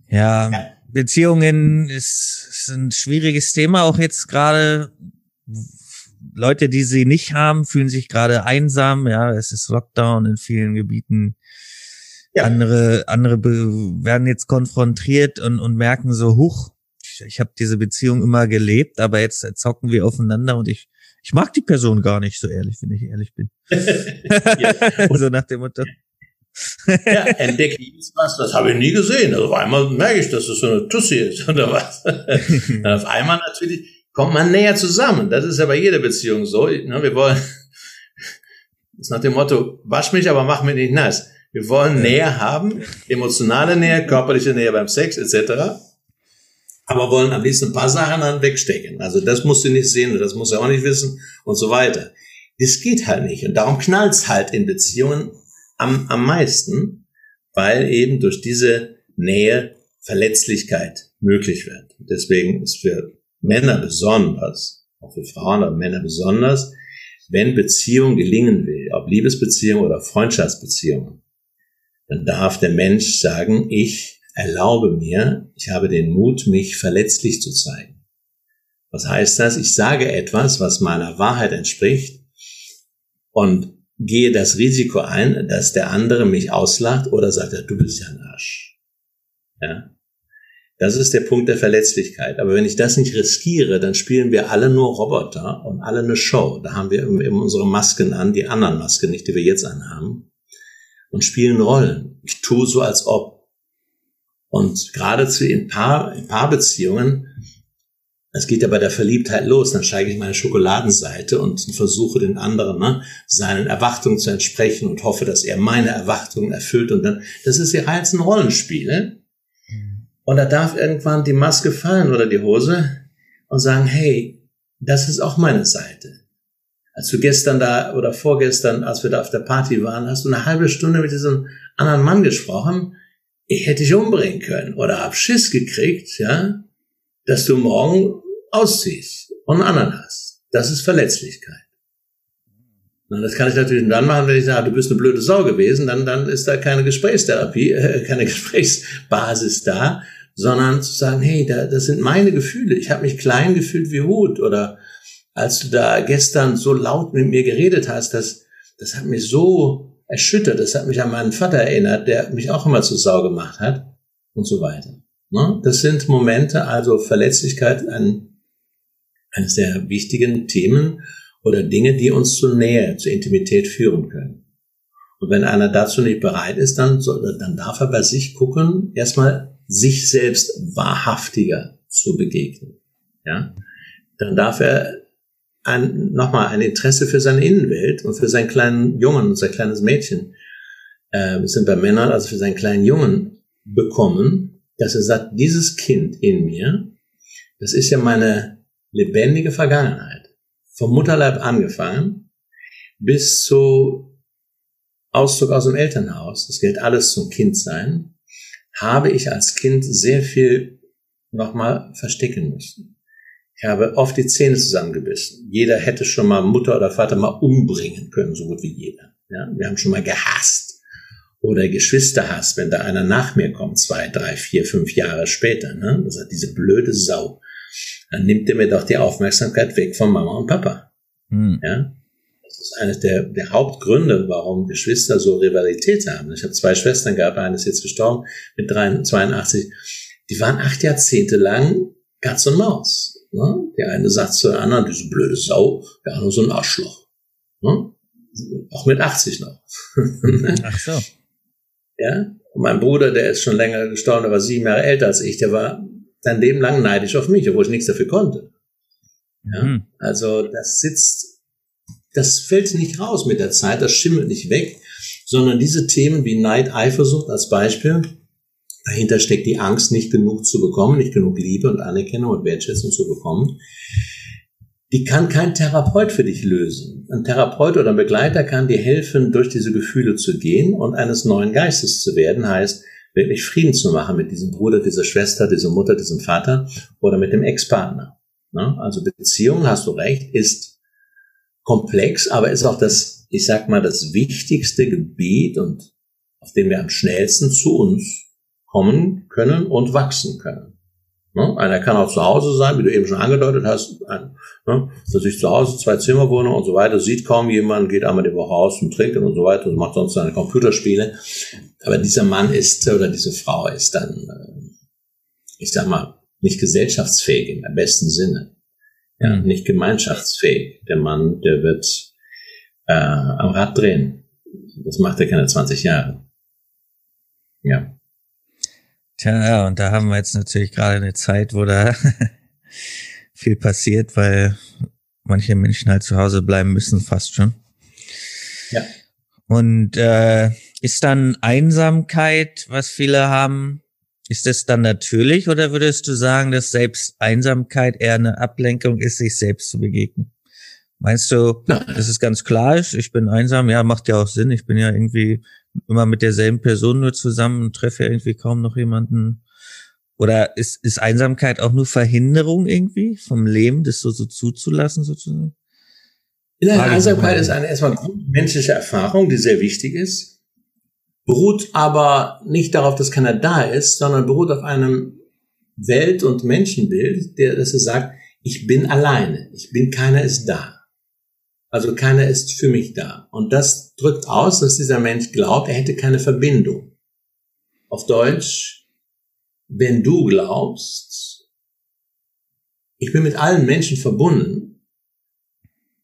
Ja, Ja. Beziehungen ist, ist ein schwieriges Thema, auch jetzt gerade. Leute, die sie nicht haben, fühlen sich gerade einsam. Ja, es ist Lockdown in vielen Gebieten. Ja. Andere, andere werden jetzt konfrontiert und, und merken so, huch, ich, ich habe diese Beziehung immer gelebt, aber jetzt zocken wir aufeinander und ich, ich mag die Person gar nicht, so ehrlich, wenn ich ehrlich bin. ja. so nach dem Motto. ja, entdecke ich was, das habe ich nie gesehen. Also auf einmal merke ich, dass das so eine Tussi ist oder was. Dann auf einmal natürlich kommt man näher zusammen. Das ist ja bei jeder Beziehung so. Ne, Wir wollen, das ist nach dem Motto, wasch mich, aber mach mich nicht nass. Wir wollen Nähe haben, emotionale Nähe, körperliche Nähe beim Sex etc. Aber wollen am liebsten ein paar Sachen dann wegstecken. Also das musst du nicht sehen, das musst du auch nicht wissen und so weiter. Das geht halt nicht. Und darum knallt's halt in Beziehungen am, am meisten, weil eben durch diese Nähe Verletzlichkeit möglich wird. Deswegen ist für Männer besonders, auch für Frauen, aber Männer besonders, wenn Beziehung gelingen will, ob Liebesbeziehung oder Freundschaftsbeziehung, dann darf der Mensch sagen, ich erlaube mir, ich habe den Mut, mich verletzlich zu zeigen. Was heißt das? Ich sage etwas, was meiner Wahrheit entspricht und gehe das Risiko ein, dass der andere mich auslacht oder sagt, ja, du bist ja ein Arsch. Ja. Das ist der Punkt der Verletzlichkeit. Aber wenn ich das nicht riskiere, dann spielen wir alle nur Roboter und alle eine Show. Da haben wir eben unsere Masken an, die anderen Masken nicht, die wir jetzt anhaben, und spielen Rollen. Ich tue so, als ob. Und geradezu in, Paar, in Paarbeziehungen Es geht ja bei der Verliebtheit los, dann steige ich meine Schokoladenseite und versuche den anderen ne, seinen Erwartungen zu entsprechen und hoffe, dass er meine Erwartungen erfüllt und dann, das ist ja als ein Rollenspiel. Ne? Und da darf irgendwann die Maske fallen oder die Hose und sagen, hey, das ist auch meine Seite. Als du gestern da oder vorgestern, als wir da auf der Party waren, hast du eine halbe Stunde mit diesem anderen Mann gesprochen. Ich hätte dich umbringen können oder hab Schiss gekriegt, ja, dass du morgen ausziehst und einen anderen hast. Das ist Verletzlichkeit. Und das kann ich natürlich dann machen, wenn ich sage, du bist eine blöde Sau gewesen, dann, dann ist da keine Gesprächstherapie, äh, keine Gesprächsbasis da, sondern zu sagen, hey, da, das sind meine Gefühle. Ich habe mich klein gefühlt wie Hut oder als du da gestern so laut mit mir geredet hast, das, das hat mich so erschüttert, das hat mich an meinen Vater erinnert, der mich auch immer zu Sau gemacht hat und so weiter. Ne? Das sind Momente, also Verletzlichkeit, ein, eines der wichtigen Themen oder Dinge, die uns zur Nähe, zur Intimität führen können. Und wenn einer dazu nicht bereit ist, dann, soll, dann darf er bei sich gucken, erstmal sich selbst wahrhaftiger zu begegnen. Ja, dann darf er ein, nochmal ein Interesse für seine Innenwelt und für seinen kleinen Jungen und sein kleines Mädchen, äh, sind bei Männern, also für seinen kleinen Jungen bekommen, dass er sagt, dieses Kind in mir, das ist ja meine lebendige Vergangenheit. Vom Mutterleib angefangen bis zu Auszug aus dem Elternhaus, das gilt alles zum Kindsein, habe ich als Kind sehr viel nochmal verstecken müssen. Ich habe oft die Zähne zusammengebissen. Jeder hätte schon mal Mutter oder Vater mal umbringen können, so gut wie jeder. Ja, wir haben schon mal gehasst oder Geschwisterhass, wenn da einer nach mir kommt, zwei, drei, vier, fünf Jahre später. Ne? Das hat diese blöde Sau. Dann nimmt er mir doch die Aufmerksamkeit weg von Mama und Papa. Hm. Ja, ist eines der, der Hauptgründe, warum Geschwister so Rivalität haben. Ich habe zwei Schwestern gehabt, eine ist jetzt gestorben mit 82. Die waren acht Jahrzehnte lang Katz und Maus. Ne? Der eine sagt zur anderen, diese blöde Sau, der andere so ein Arschloch. Ne? Auch mit 80 noch. Ach so. Ja. Und mein Bruder, der ist schon länger gestorben, der war sieben Jahre älter als ich, der war sein Leben lang neidisch auf mich, obwohl ich nichts dafür konnte. Ja. Mhm. Also das sitzt das fällt nicht raus mit der Zeit, das schimmelt nicht weg, sondern diese Themen wie Neid, Eifersucht als Beispiel, dahinter steckt die Angst, nicht genug zu bekommen, nicht genug Liebe und Anerkennung und Wertschätzung zu bekommen. Die kann kein Therapeut für dich lösen. Ein Therapeut oder ein Begleiter kann dir helfen, durch diese Gefühle zu gehen und eines neuen Geistes zu werden, heißt, wirklich Frieden zu machen mit diesem Bruder, dieser Schwester, dieser Mutter, diesem Vater oder mit dem Ex-Partner. Ne? Also Beziehung, hast du recht, ist komplex, aber ist auch das, ich sag mal, das wichtigste Gebiet und auf dem wir am schnellsten zu uns kommen können und wachsen können. Ne? Einer kann auch zu Hause sein, wie du eben schon angedeutet hast, ein, ne? dass ich zu Hause zwei Zimmer wohne und so weiter, sieht kaum jemand, geht einmal die Woche aus zum Trinken und so weiter und macht sonst seine Computerspiele. Aber dieser Mann ist oder diese Frau ist dann, äh, ich sag mal, nicht gesellschaftsfähig im besten Sinne ja, nicht gemeinschaftsfähig. Der Mann, der wird äh, am Rad drehen. Das macht er keine 20 Jahre. Ja. Tja, ja, und da haben wir jetzt natürlich gerade eine Zeit, wo da viel passiert, weil manche Menschen halt zu Hause bleiben müssen, fast schon. Ja. Und äh, ist dann Einsamkeit, was viele haben, ist das dann natürlich oder würdest du sagen, dass selbst Einsamkeit eher eine Ablenkung ist, sich selbst zu begegnen? Meinst du, Nein. dass es ganz klar ist, ich bin einsam? Ja, macht ja auch Sinn. Ich bin ja irgendwie immer mit derselben Person nur zusammen und treffe ja irgendwie kaum noch jemanden. Oder ist, ist Einsamkeit auch nur Verhinderung irgendwie vom Leben, das so, so zuzulassen sozusagen? Einsamkeit ist eine erstmal menschliche Erfahrung, die sehr wichtig ist beruht aber nicht darauf, dass keiner da ist, sondern beruht auf einem Welt- und Menschenbild, der, dass er sagt, ich bin alleine, ich bin, keiner ist da. Also keiner ist für mich da. Und das drückt aus, dass dieser Mensch glaubt, er hätte keine Verbindung. Auf Deutsch, wenn du glaubst, ich bin mit allen Menschen verbunden,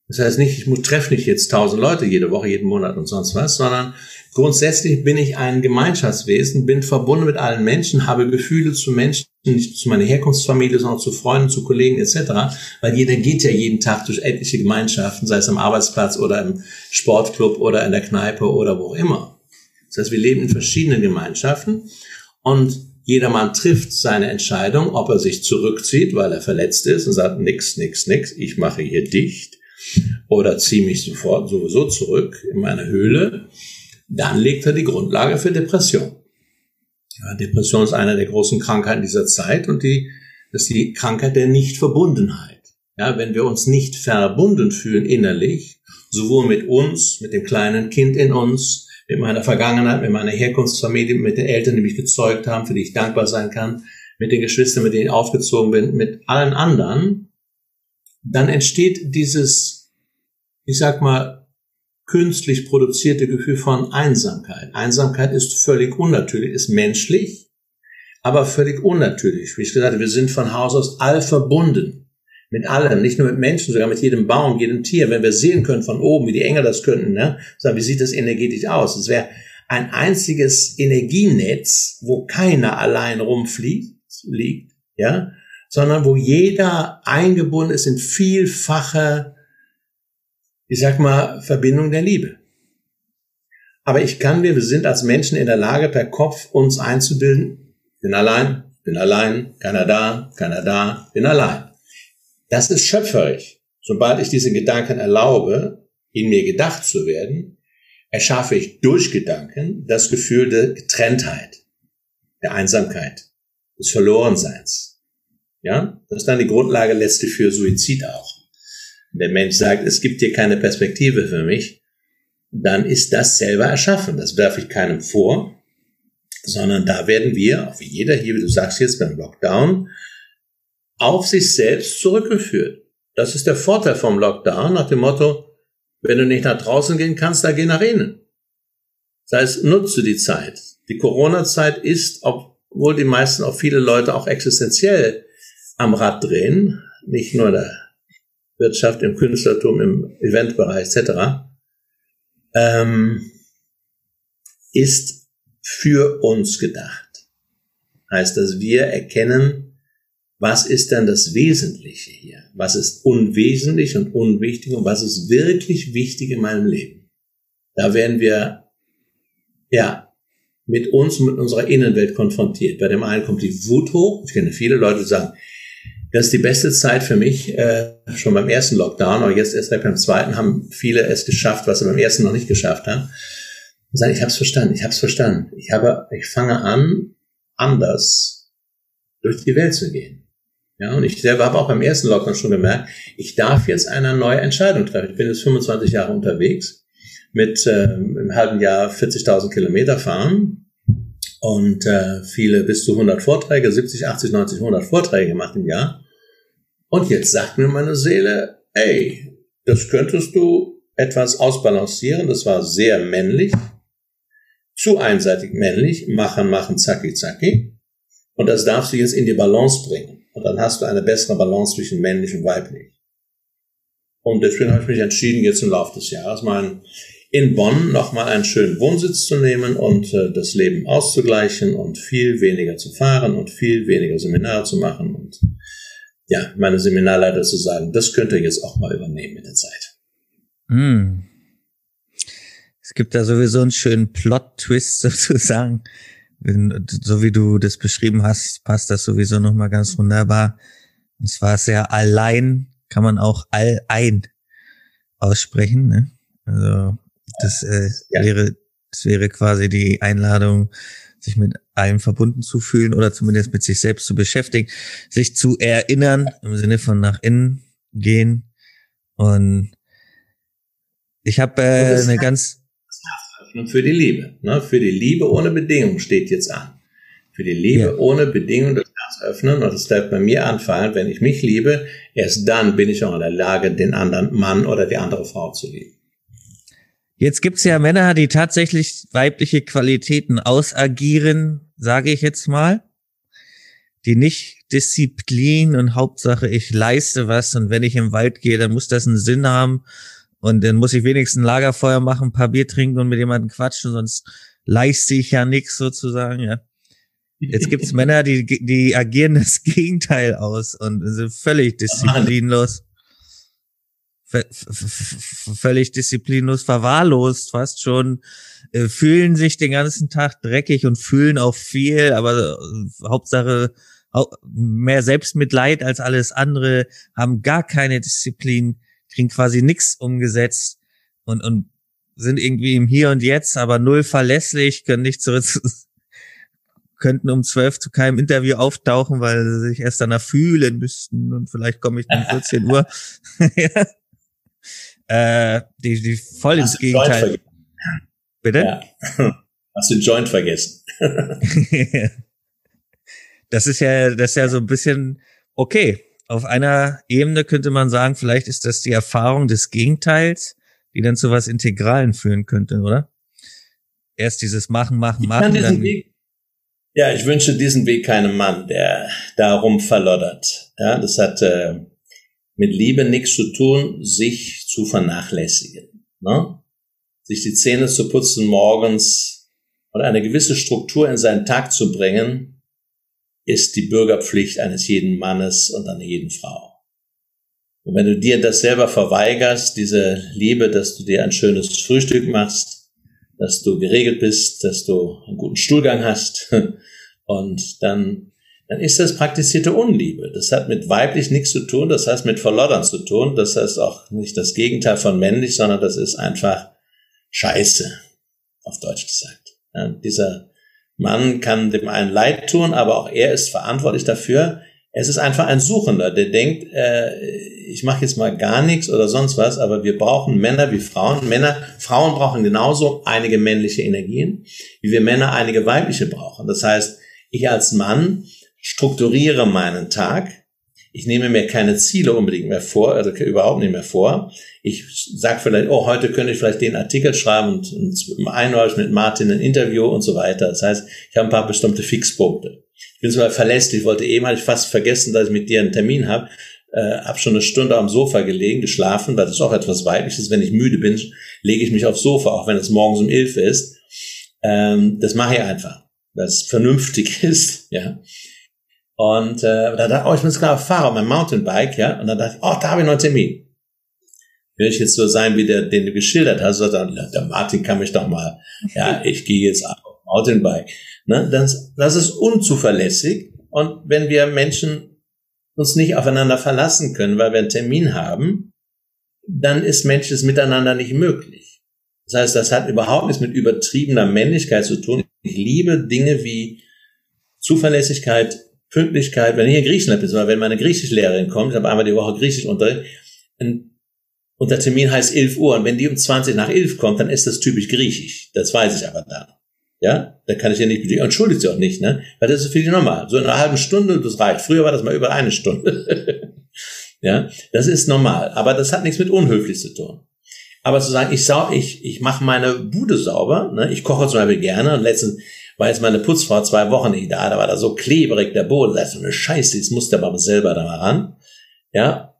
das heißt nicht, ich treffe nicht jetzt tausend Leute jede Woche, jeden Monat und sonst was, sondern Grundsätzlich bin ich ein Gemeinschaftswesen, bin verbunden mit allen Menschen, habe Gefühle zu Menschen, nicht zu meiner Herkunftsfamilie, sondern zu Freunden, zu Kollegen etc., weil jeder geht ja jeden Tag durch etliche Gemeinschaften, sei es am Arbeitsplatz oder im Sportclub oder in der Kneipe oder wo auch immer. Das heißt, wir leben in verschiedenen Gemeinschaften und jedermann trifft seine Entscheidung, ob er sich zurückzieht, weil er verletzt ist und sagt, nix, nix, nix, ich mache hier dicht oder ziehe mich sofort sowieso zurück in meine Höhle, dann legt er die Grundlage für Depression. Ja, Depression ist eine der großen Krankheiten dieser Zeit und die das ist die Krankheit der Nichtverbundenheit. Ja, wenn wir uns nicht verbunden fühlen innerlich, sowohl mit uns, mit dem kleinen Kind in uns, mit meiner Vergangenheit, mit meiner Herkunftsfamilie, mit den Eltern, die mich gezeugt haben, für die ich dankbar sein kann, mit den Geschwistern, mit denen ich aufgezogen bin, mit allen anderen, dann entsteht dieses, ich sag mal, künstlich produzierte Gefühl von Einsamkeit. Einsamkeit ist völlig unnatürlich, ist menschlich, aber völlig unnatürlich. Wie ich gesagt habe, wir sind von Haus aus all verbunden. Mit allem, nicht nur mit Menschen, sogar mit jedem Baum, jedem Tier. Wenn wir sehen können von oben, wie die Engel das könnten, ne? sagen, wie sieht das energetisch aus? Es wäre ein einziges Energienetz, wo keiner allein rumfliegt, liegt, ja, sondern wo jeder eingebunden ist in vielfache ich sag mal, Verbindung der Liebe. Aber ich kann mir, wir sind als Menschen in der Lage, per Kopf uns einzubilden, bin allein, bin allein, keiner da, keiner da, bin allein. Das ist schöpferisch. Sobald ich diesen Gedanken erlaube, in mir gedacht zu werden, erschaffe ich durch Gedanken das Gefühl der Getrenntheit, der Einsamkeit, des Verlorenseins. Ja, das ist dann die Grundlage letztlich für Suizid auch der Mensch sagt, es gibt hier keine Perspektive für mich, dann ist das selber erschaffen. Das werfe ich keinem vor, sondern da werden wir, wie jeder hier, wie du sagst jetzt beim Lockdown, auf sich selbst zurückgeführt. Das ist der Vorteil vom Lockdown nach dem Motto, wenn du nicht nach draußen gehen kannst, dann geh nach innen. Das heißt, nutze die Zeit. Die Corona-Zeit ist, obwohl die meisten, auch viele Leute auch existenziell am Rad drehen, nicht nur der Wirtschaft, im Künstlertum, im Eventbereich etc., ähm, ist für uns gedacht. Heißt, dass wir erkennen, was ist denn das Wesentliche hier? Was ist unwesentlich und unwichtig und was ist wirklich wichtig in meinem Leben? Da werden wir, ja, mit uns, mit unserer Innenwelt konfrontiert. Bei dem einen kommt die Wut hoch. Ich kenne viele Leute, die sagen, das ist die beste Zeit für mich, äh, schon beim ersten Lockdown, aber jetzt erst beim zweiten haben viele es geschafft, was sie beim ersten noch nicht geschafft haben. Und sagen, ich habe es verstanden, ich habe es verstanden. Ich habe, ich fange an, anders durch die Welt zu gehen. Ja, und ich selber habe auch beim ersten Lockdown schon gemerkt, ich darf jetzt eine neue Entscheidung treffen. Ich bin jetzt 25 Jahre unterwegs, mit äh, im halben Jahr 40.000 Kilometer fahren und äh, viele bis zu 100 Vorträge, 70, 80, 90, 100 Vorträge gemacht im Jahr. Und jetzt sagt mir meine Seele, ey, das könntest du etwas ausbalancieren. Das war sehr männlich, zu einseitig männlich, machen, machen, zacki, zacki. Und das darfst du jetzt in die Balance bringen. Und dann hast du eine bessere Balance zwischen männlich und weiblich. Und deswegen habe ich mich entschieden, jetzt im Laufe des Jahres mal in Bonn nochmal einen schönen Wohnsitz zu nehmen und äh, das Leben auszugleichen und viel weniger zu fahren und viel weniger Seminare zu machen und ja, meine Seminarleiter zu sagen, das könnt ihr jetzt auch mal übernehmen mit der Zeit. Mm. Es gibt da sowieso einen schönen Plot-Twist sozusagen. So wie du das beschrieben hast, passt das sowieso nochmal ganz wunderbar. Und zwar sehr allein, kann man auch all ein aussprechen. Ne? Also das äh, ja. wäre, das wäre quasi die Einladung, sich mit allem verbunden zu fühlen oder zumindest mit sich selbst zu beschäftigen, sich zu erinnern im Sinne von nach innen gehen. Und ich habe äh, eine ganz für die Liebe, ne? für die Liebe ohne Bedingung steht jetzt an. Für die Liebe ja. ohne Bedingung das Herz öffnen und es bleibt bei mir anfallen, wenn ich mich liebe, erst dann bin ich auch in der Lage, den anderen Mann oder die andere Frau zu lieben. Jetzt gibt's ja Männer, die tatsächlich weibliche Qualitäten ausagieren, sage ich jetzt mal, die nicht Disziplin und Hauptsache ich leiste was und wenn ich im Wald gehe, dann muss das einen Sinn haben und dann muss ich wenigstens ein Lagerfeuer machen, ein paar Bier trinken und mit jemandem quatschen, sonst leiste ich ja nichts sozusagen, ja. Jetzt gibt's Männer, die, die agieren das Gegenteil aus und sind völlig disziplinlos. Völlig disziplinlos, verwahrlost, fast schon, äh, fühlen sich den ganzen Tag dreckig und fühlen auch viel, aber äh, Hauptsache mehr Selbstmitleid als alles andere, haben gar keine Disziplin, kriegen quasi nichts umgesetzt und, und sind irgendwie im Hier und Jetzt, aber null verlässlich, können nicht zurück, könnten um zwölf zu keinem Interview auftauchen, weil sie sich erst danach fühlen müssten und vielleicht komme ich um 14 Uhr. ja. Äh, die, die voll ins Gegenteil. Bitte? Ja. Hast du den Joint vergessen? das ist ja, das ist ja so ein bisschen okay. Auf einer Ebene könnte man sagen, vielleicht ist das die Erfahrung des Gegenteils, die dann zu was Integralen führen könnte, oder? Erst dieses Machen, Machen, Machen. Dann Weg, ja, ich wünsche diesen Weg keinem Mann, der darum verloddert. Ja, das hat äh, mit Liebe nichts zu tun, sich zu vernachlässigen. Ne? Sich die Zähne zu putzen morgens und eine gewisse Struktur in seinen Tag zu bringen, ist die Bürgerpflicht eines jeden Mannes und einer jeden Frau. Und wenn du dir das selber verweigerst, diese Liebe, dass du dir ein schönes Frühstück machst, dass du geregelt bist, dass du einen guten Stuhlgang hast und dann, dann ist das praktizierte Unliebe. Das hat mit weiblich nichts zu tun, das heißt mit Verloddern zu tun, das heißt auch nicht das Gegenteil von männlich, sondern das ist einfach Scheiße, auf Deutsch gesagt. Ja, dieser Mann kann dem einen leid tun, aber auch er ist verantwortlich dafür, es ist einfach ein Suchender, der denkt, äh, ich mache jetzt mal gar nichts oder sonst was, aber wir brauchen Männer wie Frauen. Männer, Frauen brauchen genauso einige männliche Energien, wie wir Männer einige weibliche brauchen. Das heißt, ich als Mann strukturiere meinen Tag. Ich nehme mir keine Ziele unbedingt mehr vor, also überhaupt nicht mehr vor. Ich sage vielleicht, oh, heute könnte ich vielleicht den Artikel schreiben und, und einmal mit Martin ein Interview und so weiter. Das heißt, ich habe ein paar bestimmte Fixpunkte bin sogar verlässlich. Ich wollte eben, hatte ich fast vergessen, dass ich mit dir einen Termin habe. Äh, hab schon eine Stunde am Sofa gelegen, geschlafen, weil das ist auch etwas Weibliches. Wenn ich müde bin, lege ich mich aufs Sofa, auch wenn es morgens um elf ist. Ähm, das mache ich einfach, weil es vernünftig ist, ja. Und äh, da dachte ich, oh, ich bin klar Fahrer auf meinem Mountainbike, ja. Und dann dachte ich, oh, da habe ich noch einen Termin. Will ich jetzt so sein, wie der, den du geschildert hast, dann, der Martin kann mich doch mal, ja, ich gehe jetzt auf Mountainbike. Ne? Das, das ist unzuverlässig. Und wenn wir Menschen uns nicht aufeinander verlassen können, weil wir einen Termin haben, dann ist menschliches Miteinander nicht möglich. Das heißt, das hat überhaupt nichts mit übertriebener Männlichkeit zu tun. Ich liebe Dinge wie Zuverlässigkeit, Pünktlichkeit. Wenn ich in Griechenland bin, wenn meine Griechischlehrerin kommt, ich habe einmal die Woche Griechisch Unterricht, und der Termin heißt 11 Uhr, und wenn die um 20 nach 11 kommt, dann ist das typisch griechisch. Das weiß ich aber dann. Ja, da kann ich ja nicht, entschuldigt sie auch nicht, ne? Weil das ist für die normal. So in einer halben Stunde, das reicht. Früher war das mal über eine Stunde. ja, das ist normal. Aber das hat nichts mit unhöflich zu tun. Aber zu sagen, ich sau, ich, ich mache meine Bude sauber, ne? Ich koche zum Beispiel gerne und letztens war jetzt meine Putzfrau zwei Wochen nicht da, da war da so klebrig der Boden, das ist so eine Scheiße, jetzt musste aber selber da mal ran. Ja,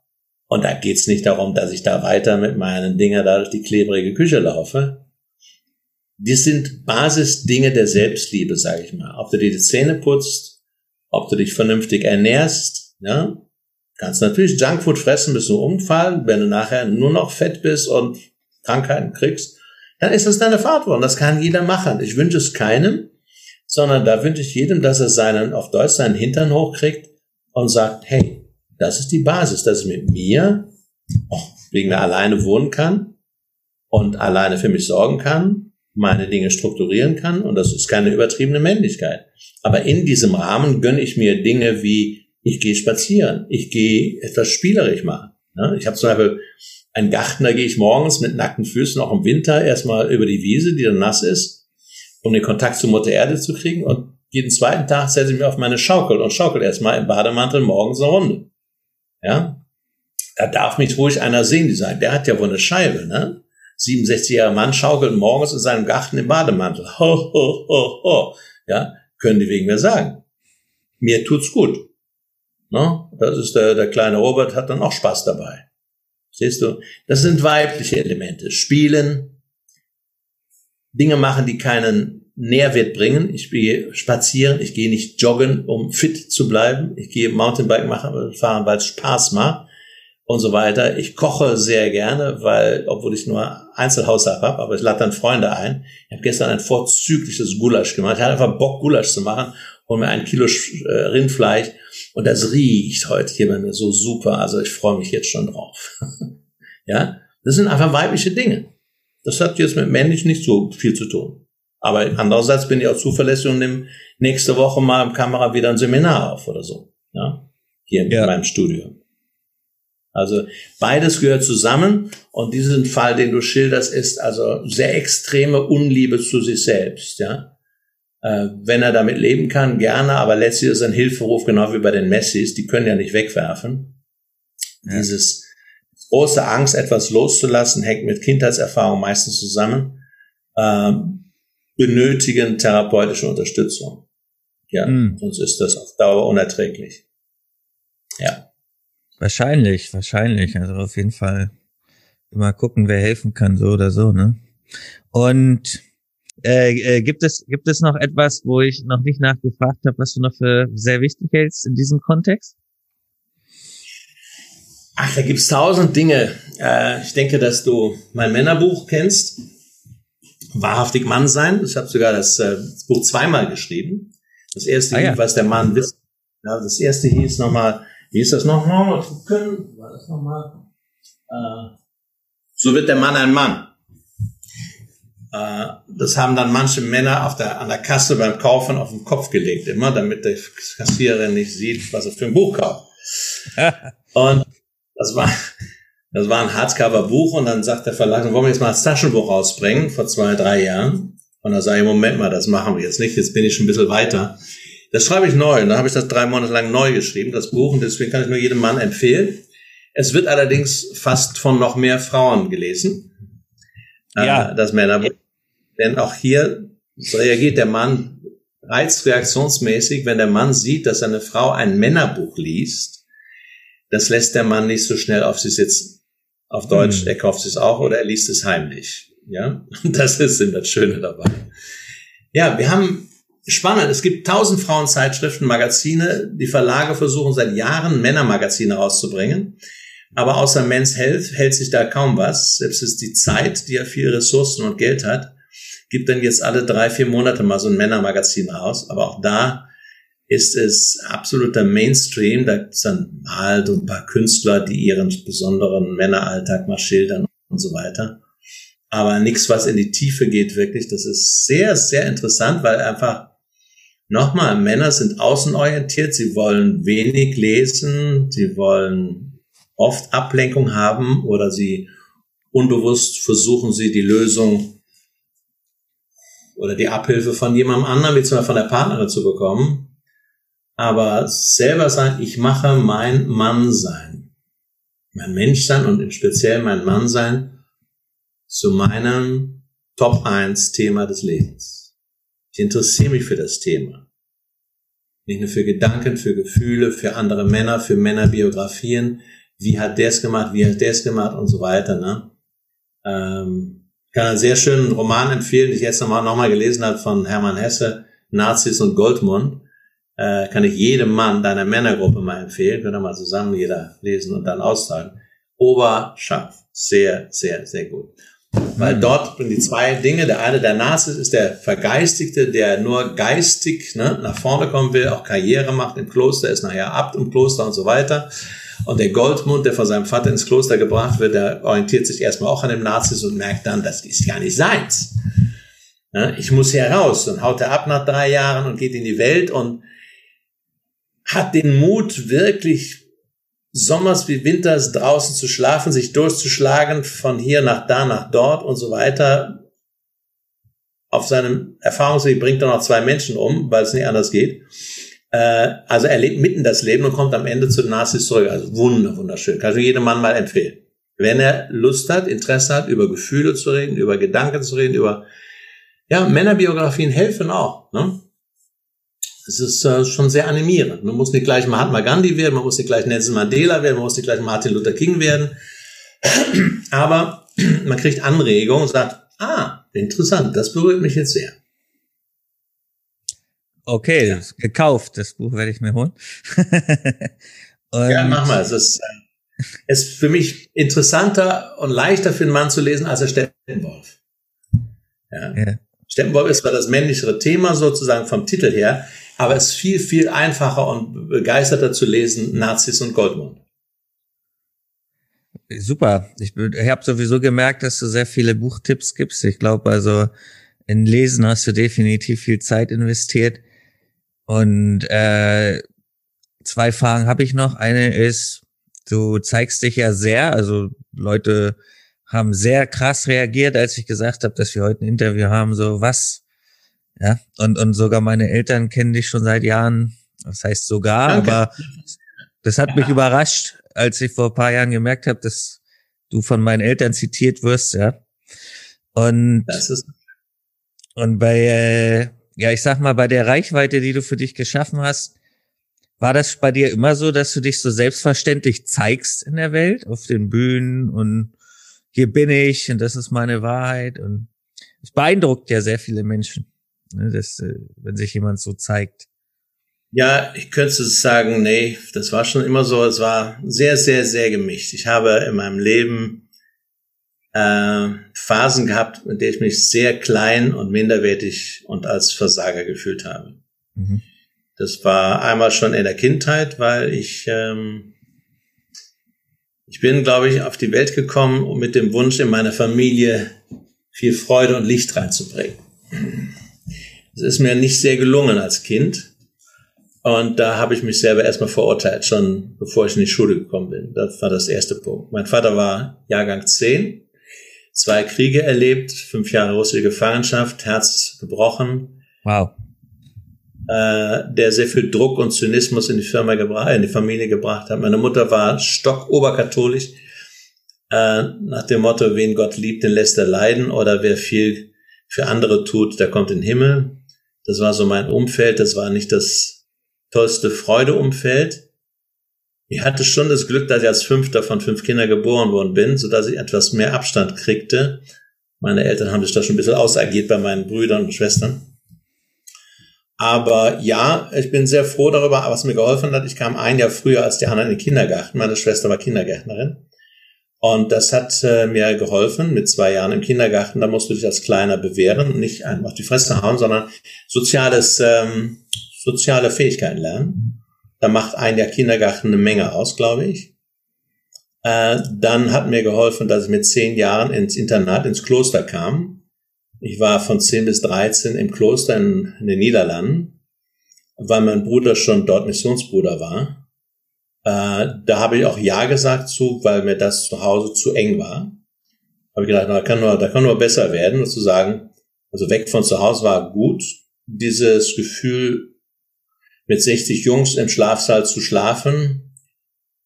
und da geht's nicht darum, dass ich da weiter mit meinen Dinger da durch die klebrige Küche laufe, wir sind Basisdinge der Selbstliebe, sage ich mal. Ob du dir die Zähne putzt, ob du dich vernünftig ernährst, ja, kannst natürlich Junkfood fressen bis zum Umfallen. Wenn du nachher nur noch fett bist und Krankheiten kriegst, dann ist das deine Verantwortung. Das kann jeder machen. Ich wünsche es keinem, sondern da wünsche ich jedem, dass er seinen, auf Deutsch seinen Hintern hochkriegt und sagt, hey, das ist die Basis, dass ich mit mir, oh, wegen mir alleine wohnen kann und alleine für mich sorgen kann meine Dinge strukturieren kann und das ist keine übertriebene Männlichkeit. Aber in diesem Rahmen gönne ich mir Dinge wie, ich gehe spazieren, ich gehe etwas spielerisch machen. Ich habe zum Beispiel einen Garten, da gehe ich morgens mit nackten Füßen auch im Winter erstmal über die Wiese, die dann nass ist, um den Kontakt zur Mutter Erde zu kriegen und jeden zweiten Tag setze ich mich auf meine Schaukel und schaukel erstmal im Bademantel morgens eine Runde. Ja, da darf mich ruhig einer sehen, die sagen, der hat ja wohl eine Scheibe, ne? 67-jähriger Mann schaukelt morgens in seinem Garten im Bademantel. Ho, ho, ho, ho. Ja, können die wegen mir sagen. Mir tut's gut. No? Das ist der, der kleine Robert hat dann auch Spaß dabei. Siehst du? Das sind weibliche Elemente. Spielen, Dinge machen, die keinen Nährwert bringen. Ich gehe spazieren, ich gehe nicht joggen, um fit zu bleiben. Ich gehe Mountainbike machen, fahren, weil es Spaß macht und so weiter. Ich koche sehr gerne, weil, obwohl ich nur Einzelhaushalt habe, aber ich lade dann Freunde ein. Ich habe gestern ein vorzügliches Gulasch gemacht. Ich hatte einfach Bock, Gulasch zu machen. Hol mir ein Kilo äh, Rindfleisch und das riecht heute hier bei mir so super. Also ich freue mich jetzt schon drauf. ja, das sind einfach weibliche Dinge. Das hat jetzt mit männlich nicht so viel zu tun. Aber andererseits bin ich auch zuverlässig und nehme nächste Woche mal im Kamera wieder ein Seminar auf oder so. Ja, hier in ja. meinem Studio. Also beides gehört zusammen und diesen Fall, den du schilderst, ist also sehr extreme Unliebe zu sich selbst, ja. Äh, wenn er damit leben kann, gerne, aber letztlich ist ein Hilferuf, genau wie bei den Messis, die können ja nicht wegwerfen. Ja. Dieses große Angst, etwas loszulassen, hängt mit Kindheitserfahrung meistens zusammen, äh, benötigen therapeutische Unterstützung. Ja, mhm. sonst ist das auf Dauer unerträglich. Ja. Wahrscheinlich, wahrscheinlich. Also auf jeden Fall immer gucken, wer helfen kann, so oder so, ne? Und äh, äh, gibt es gibt es noch etwas, wo ich noch nicht nachgefragt habe, was du noch für sehr wichtig hältst in diesem Kontext? Ach, da gibt's tausend Dinge. Äh, ich denke, dass du mein Männerbuch kennst. Wahrhaftig Mann sein. Ich habe sogar das, äh, das, Buch zweimal geschrieben. Das erste, ah, ja. was der Mann wisst. Ja, das erste hieß nochmal wie ist das nochmal? Gucken. War das nochmal? Äh, so wird der Mann ein Mann. Äh, das haben dann manche Männer auf der, an der Kasse beim Kaufen auf den Kopf gelegt, immer, damit der Kassiererin nicht sieht, was er für ein Buch kauft. und das war, das war ein Hardcover-Buch und dann sagt der Verlag, wollen wir jetzt mal das Taschenbuch rausbringen, vor zwei, drei Jahren. Und dann sage ich, Moment mal, das machen wir jetzt nicht, jetzt bin ich schon ein bisschen weiter. Das schreibe ich neu. Und dann habe ich das drei Monate lang neu geschrieben, das Buch. Und deswegen kann ich nur jedem Mann empfehlen. Es wird allerdings fast von noch mehr Frauen gelesen. Äh, ja. Äh, das Männerbuch. Denn auch hier reagiert der Mann reizreaktionsmäßig, wenn der Mann sieht, dass seine Frau ein Männerbuch liest. Das lässt der Mann nicht so schnell auf sie sitzen. Auf Deutsch, hm. er kauft es auch oder er liest es heimlich. Ja, das ist das Schöne dabei. Ja, wir haben spannend. Es gibt tausend Frauenzeitschriften, Magazine. Die Verlage versuchen seit Jahren Männermagazine rauszubringen. Aber außer Men's Health hält sich da kaum was. Selbst ist die Zeit, die ja viele Ressourcen und Geld hat, gibt dann jetzt alle drei, vier Monate mal so ein Männermagazin raus. Aber auch da ist es absoluter Mainstream. Da gibt's dann halt ein paar Künstler, die ihren besonderen Männeralltag mal schildern und so weiter. Aber nichts, was in die Tiefe geht, wirklich. Das ist sehr, sehr interessant, weil einfach Nochmal, Männer sind außenorientiert, sie wollen wenig lesen, sie wollen oft Ablenkung haben oder sie unbewusst versuchen sie die Lösung oder die Abhilfe von jemandem anderen, wie zum Beispiel von der Partnerin zu bekommen. Aber selber sagen, ich mache mein Mannsein, mein Menschsein und im Speziellen mein Mannsein zu meinem Top 1 Thema des Lebens. Ich interessiere mich für das Thema. Nicht nur für Gedanken, für Gefühle, für andere Männer, für Männerbiografien. Wie hat der es gemacht, wie hat der es gemacht und so weiter. Ne? Ähm, kann einen sehr schönen Roman empfehlen, den ich jetzt nochmal noch mal gelesen habe von Hermann Hesse, Nazis und Goldmund. Äh, kann ich jedem Mann deiner Männergruppe mal empfehlen. Können wir mal zusammen jeder lesen und dann austeilen. Oberscharf. Sehr, sehr, sehr gut. Weil dort bringen die zwei Dinge. Der eine, der Narzis, ist der Vergeistigte, der nur geistig ne, nach vorne kommen will, auch Karriere macht im Kloster, ist nachher Abt im Kloster und so weiter. Und der Goldmund, der von seinem Vater ins Kloster gebracht wird, der orientiert sich erstmal auch an dem Nazis und merkt dann, das ist gar nicht seins. Ja, ich muss hier raus. Und haut er ab nach drei Jahren und geht in die Welt und hat den Mut, wirklich Sommers wie Winters draußen zu schlafen, sich durchzuschlagen, von hier nach da, nach dort und so weiter. Auf seinem Erfahrungsweg bringt er noch zwei Menschen um, weil es nicht anders geht. Äh, also er lebt mitten das Leben und kommt am Ende zu den Nazis zurück. Also wunder, wunderschön. Kann ich jedem Mann mal empfehlen. Wenn er Lust hat, Interesse hat, über Gefühle zu reden, über Gedanken zu reden, über, ja, Männerbiografien helfen auch, ne? Es ist äh, schon sehr animierend. Man muss nicht gleich Mahatma Gandhi werden, man muss nicht gleich Nelson Mandela werden, man muss nicht gleich Martin Luther King werden. Aber man kriegt Anregungen und sagt, ah, interessant, das berührt mich jetzt sehr. Okay, ja. gekauft. Das Buch werde ich mir holen. ja, mach mal. Es ist, äh, ist für mich interessanter und leichter für einen Mann zu lesen als der Steppenwolf. Ja. ja. Steppenwolf ist zwar das männlichere Thema sozusagen vom Titel her, aber es ist viel, viel einfacher und begeisterter zu lesen, Nazis und Goldmund. Super. Ich, ich habe sowieso gemerkt, dass du sehr viele Buchtipps gibst. Ich glaube, also in Lesen hast du definitiv viel Zeit investiert. Und äh, zwei Fragen habe ich noch. Eine ist, du zeigst dich ja sehr, also Leute haben sehr krass reagiert, als ich gesagt habe, dass wir heute ein Interview haben, so was. Ja, und, und sogar meine Eltern kennen dich schon seit Jahren. Das heißt sogar, Danke. aber das hat mich überrascht, als ich vor ein paar Jahren gemerkt habe, dass du von meinen Eltern zitiert wirst, ja. Und, und bei, äh, ja, ich sag mal, bei der Reichweite, die du für dich geschaffen hast, war das bei dir immer so, dass du dich so selbstverständlich zeigst in der Welt, auf den Bühnen und hier bin ich und das ist meine Wahrheit und es beeindruckt ja sehr viele Menschen, ne, dass, äh, wenn sich jemand so zeigt. Ja, ich könnte sagen, nee, das war schon immer so. Es war sehr, sehr, sehr gemischt. Ich habe in meinem Leben äh, Phasen gehabt, in denen ich mich sehr klein und minderwertig und als Versager gefühlt habe. Mhm. Das war einmal schon in der Kindheit, weil ich ähm, ich bin, glaube ich, auf die Welt gekommen, um mit dem Wunsch in meiner Familie viel Freude und Licht reinzubringen. Es ist mir nicht sehr gelungen als Kind. Und da habe ich mich selber erstmal verurteilt, schon bevor ich in die Schule gekommen bin. Das war das erste Punkt. Mein Vater war Jahrgang 10, zwei Kriege erlebt, fünf Jahre russische Gefangenschaft, Herz gebrochen. Wow. Äh, der sehr viel Druck und Zynismus in die Firma gebracht, in die Familie gebracht hat. Meine Mutter war stockoberkatholisch, äh, nach dem Motto, wen Gott liebt, den lässt er leiden, oder wer viel für andere tut, der kommt in den Himmel. Das war so mein Umfeld, das war nicht das tollste Freudeumfeld. Ich hatte schon das Glück, dass ich als fünfter von fünf Kindern geboren worden bin, so dass ich etwas mehr Abstand kriegte. Meine Eltern haben sich da schon ein bisschen ausagiert bei meinen Brüdern und Schwestern. Aber ja, ich bin sehr froh darüber, was mir geholfen hat. Ich kam ein Jahr früher als die anderen in den Kindergarten. Meine Schwester war Kindergärtnerin. Und das hat äh, mir geholfen mit zwei Jahren im Kindergarten. Da musst du dich als Kleiner bewähren, nicht einfach die Fresse hauen, sondern soziales ähm, soziale Fähigkeiten lernen. Da macht ein der Kindergarten eine Menge aus, glaube ich. Äh, dann hat mir geholfen, dass ich mit zehn Jahren ins Internat, ins Kloster kam. Ich war von zehn bis dreizehn im Kloster in, in den Niederlanden, weil mein Bruder schon dort Missionsbruder war. Äh, da habe ich auch Ja gesagt zu, weil mir das zu Hause zu eng war. Habe ich gedacht, da kann nur, da kann nur besser werden, und zu sagen, also weg von zu Hause war gut. Dieses Gefühl, mit 60 Jungs im Schlafsaal zu schlafen,